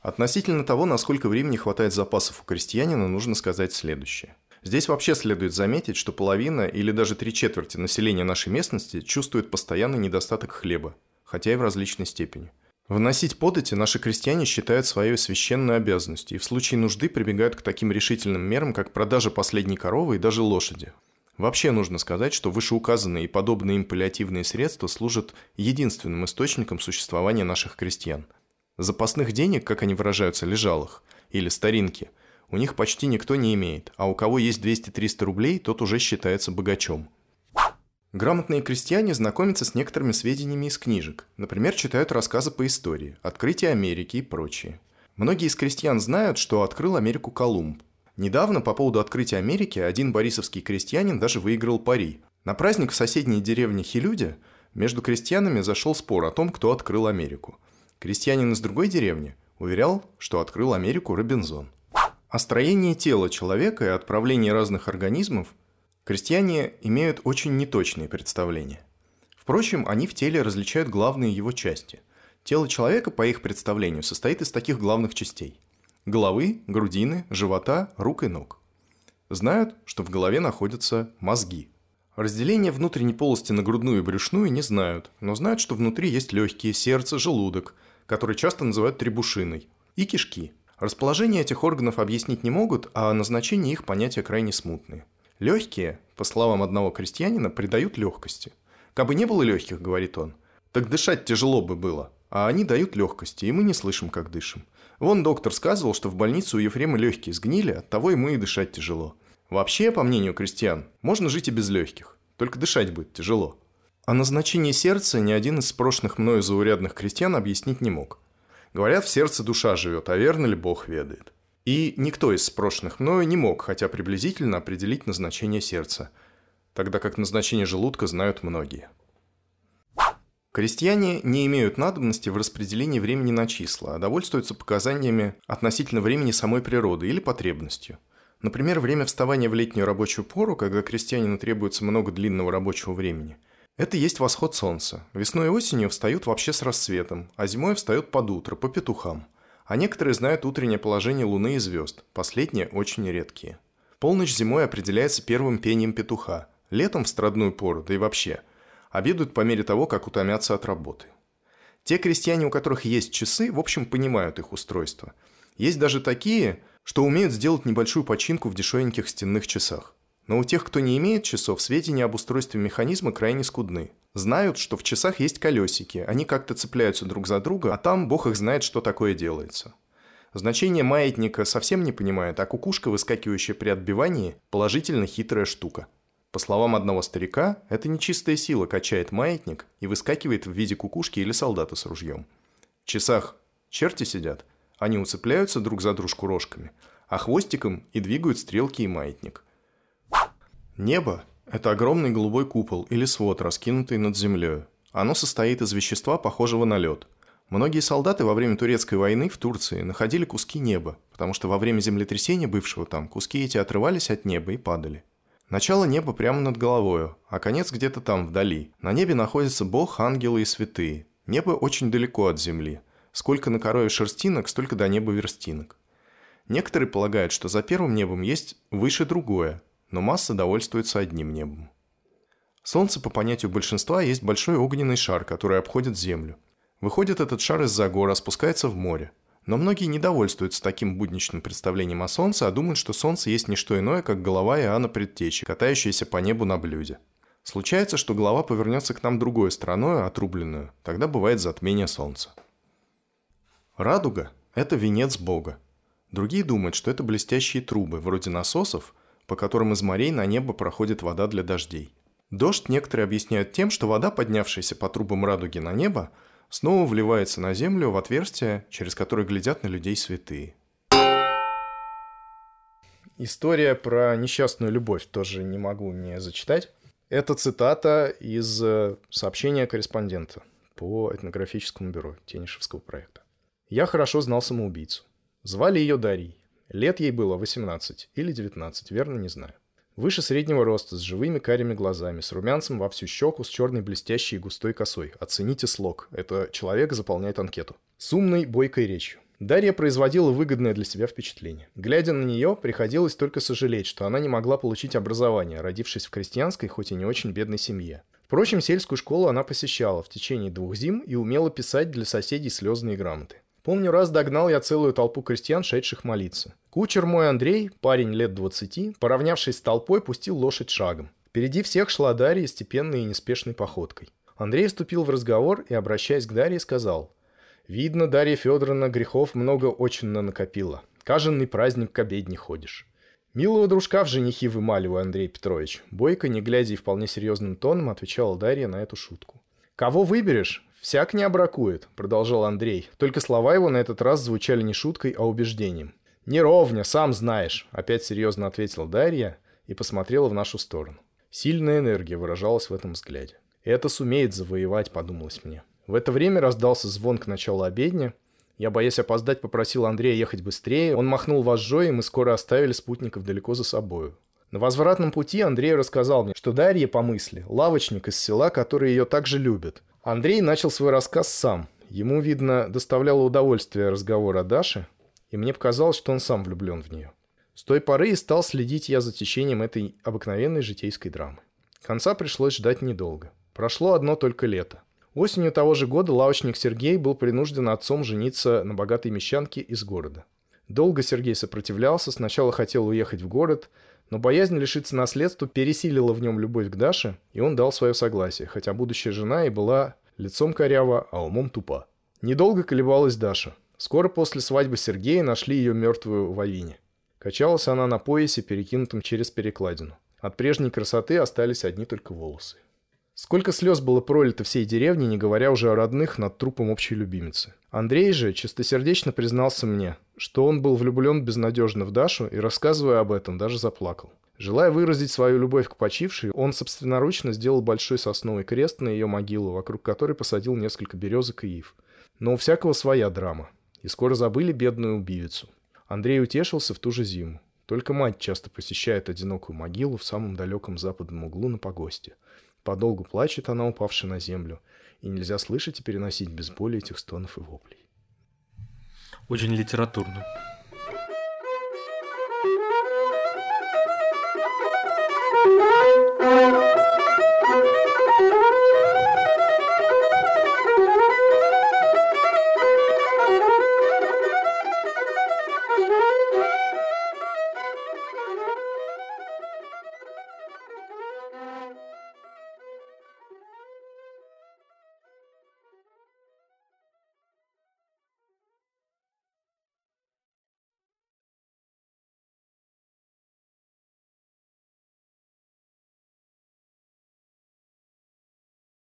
[SPEAKER 1] Относительно того, насколько времени хватает запасов у крестьянина, нужно сказать следующее. Здесь вообще следует заметить, что половина или даже три четверти населения нашей местности чувствует постоянный недостаток хлеба, хотя и в различной степени. Вносить подати наши крестьяне считают своей священной обязанностью и в случае нужды прибегают к таким решительным мерам, как продажа последней коровы и даже лошади. Вообще нужно сказать, что вышеуказанные и подобные им паллиативные средства служат единственным источником существования наших крестьян – Запасных денег, как они выражаются, лежалых, или старинки, у них почти никто не имеет, а у кого есть 200-300 рублей, тот уже считается богачом. Грамотные крестьяне знакомятся с некоторыми сведениями из книжек, например, читают рассказы по истории, открытие Америки и прочее. Многие из крестьян знают, что открыл Америку Колумб. Недавно по поводу открытия Америки один борисовский крестьянин даже выиграл пари. На праздник в соседней деревне Хилюде между крестьянами зашел спор о том, кто открыл Америку – Крестьянин из другой деревни уверял, что открыл Америку Робинзон. О строении тела человека и отправлении разных организмов крестьяне имеют очень неточные представления. Впрочем, они в теле различают главные его части. Тело человека, по их представлению, состоит из таких главных частей – головы, грудины, живота, рук и ног. Знают, что в голове находятся мозги. Разделение внутренней полости на грудную и брюшную не знают, но знают, что внутри есть легкие, сердце, желудок – который часто называют требушиной, и кишки. Расположение этих органов объяснить не могут, а назначение их понятия крайне смутные. Легкие, по словам одного крестьянина, придают легкости. Кабы не было легких, говорит он, так дышать тяжело бы было, а они дают легкости, и мы не слышим, как дышим. Вон доктор сказывал, что в больнице у Ефрема легкие сгнили, оттого ему и дышать тяжело. Вообще, по мнению крестьян, можно жить и без легких, только дышать будет тяжело. О назначении сердца ни один из спрошенных мною заурядных крестьян объяснить не мог. Говорят, в сердце душа живет, а верно ли Бог ведает. И никто из спрошенных мною не мог, хотя приблизительно определить назначение сердца, тогда как назначение желудка знают многие. Крестьяне не имеют надобности в распределении времени на числа, а довольствуются показаниями относительно времени самой природы или потребностью. Например, время вставания в летнюю рабочую пору, когда крестьянину требуется много длинного рабочего времени – это есть восход солнца. Весной и осенью встают вообще с рассветом, а зимой встают под утро, по петухам. А некоторые знают утреннее положение Луны и звезд, последние очень редкие. Полночь зимой определяется первым пением петуха, летом в страдную пору, да и вообще. Обедают по мере того, как утомятся от работы. Те крестьяне, у которых есть часы, в общем, понимают их устройство. Есть даже такие, что умеют сделать небольшую починку в дешевеньких стенных часах. Но у тех, кто не имеет часов, сведения об устройстве механизма крайне скудны. Знают, что в часах есть колесики, они как-то цепляются друг за друга, а там бог их знает, что такое делается. Значение маятника совсем не понимает, а кукушка, выскакивающая при отбивании, положительно хитрая штука. По словам одного старика, это нечистая сила качает маятник и выскакивает в виде кукушки или солдата с ружьем. В часах черти сидят, они уцепляются друг за дружку рожками, а хвостиком и двигают стрелки и маятник. Небо – это огромный голубой купол или свод, раскинутый над землей. Оно состоит из вещества, похожего на лед. Многие солдаты во время турецкой войны в Турции находили куски неба, потому что во время землетрясения бывшего там куски эти отрывались от неба и падали. Начало неба прямо над головою, а конец где-то там, вдали. На небе находится Бог, ангелы и святые. Небо очень далеко от земли. Сколько на корове шерстинок, столько до неба верстинок. Некоторые полагают, что за первым небом есть выше другое, но масса довольствуется одним небом. Солнце, по понятию большинства, есть большой огненный шар, который обходит Землю. Выходит этот шар из-за гор, спускается в море. Но многие недовольствуются таким будничным представлением о Солнце, а думают, что Солнце есть не что иное, как голова Иоанна Предтечи, катающаяся по небу на блюде. Случается, что голова повернется к нам другой стороной, отрубленную. Тогда бывает затмение Солнца. Радуга – это венец Бога. Другие думают, что это блестящие трубы, вроде насосов, по которым из морей на небо проходит вода для дождей. Дождь некоторые объясняют тем, что вода, поднявшаяся по трубам радуги на небо, снова вливается на землю в отверстие, через которое глядят на людей святые. История про несчастную любовь тоже не могу не зачитать. Это цитата из э, сообщения корреспондента по этнографическому бюро Тенишевского проекта. «Я хорошо знал самоубийцу. Звали ее Дарьей. Лет ей было 18 или 19, верно не знаю. Выше среднего роста, с живыми карими глазами, с румянцем во всю щеку, с черной блестящей и густой косой. Оцените слог. Это человек заполняет анкету. С умной, бойкой речью. Дарья производила выгодное для себя впечатление. Глядя на нее, приходилось только сожалеть, что она не могла получить образование, родившись в крестьянской, хоть и не очень бедной семье. Впрочем, сельскую школу она посещала в течение двух зим и умела писать для соседей слезные грамоты. Помню, раз догнал я целую толпу крестьян, шедших молиться. Кучер мой Андрей, парень лет двадцати, поравнявшись с толпой, пустил лошадь шагом. Впереди всех шла Дарья степенной и неспешной походкой. Андрей вступил в разговор и, обращаясь к Дарье, сказал, «Видно, Дарья Федоровна грехов много очень накопила. Каженный праздник к обедне ходишь». «Милого дружка в женихи вымаливаю, Андрей Петрович». Бойко, не глядя и вполне серьезным тоном, отвечала Дарья на эту шутку. «Кого выберешь? «Всяк не обракует», — продолжал Андрей. Только слова его на этот раз звучали не шуткой, а убеждением. «Не ровня, сам знаешь», — опять серьезно ответила Дарья и посмотрела в нашу сторону. Сильная энергия выражалась в этом взгляде. «Это сумеет завоевать», — подумалось мне. В это время раздался звон к началу обедня. Я, боясь опоздать, попросил Андрея ехать быстрее. Он махнул вожжой, и мы скоро оставили спутников далеко за собою. На возвратном пути Андрей рассказал мне, что Дарья по мысли – лавочник из села, который ее также любит, Андрей начал свой рассказ сам. Ему, видно, доставляло удовольствие разговор о Даше, и мне показалось, что он сам влюблен в нее. С той поры и стал следить я за течением этой обыкновенной житейской драмы. Конца пришлось ждать недолго. Прошло одно только лето. Осенью того же года лавочник Сергей был принужден отцом жениться на богатой мещанке из города. Долго Сергей сопротивлялся, сначала хотел уехать в город, но боязнь лишиться наследства пересилила в нем любовь к Даше, и он дал свое согласие, хотя будущая жена и была лицом корява, а умом тупа. Недолго колебалась Даша. Скоро после свадьбы Сергея нашли ее мертвую в авине. Качалась она на поясе, перекинутом через перекладину. От прежней красоты остались одни только волосы. Сколько слез было пролито всей деревне, не говоря уже о родных, над трупом общей любимицы. Андрей же чистосердечно признался мне, что он был влюблен безнадежно в Дашу и, рассказывая об этом, даже заплакал. Желая выразить свою любовь к почившей, он собственноручно сделал большой сосновый крест на ее могилу, вокруг которой посадил несколько березок и ив. Но у всякого своя драма. И скоро забыли бедную убивицу. Андрей утешился в ту же зиму. Только мать часто посещает одинокую могилу в самом далеком западном углу на погосте – Подолгу плачет она, упавшая на землю, и нельзя слышать и переносить без боли этих стонов и воплей.
[SPEAKER 2] Очень литературно.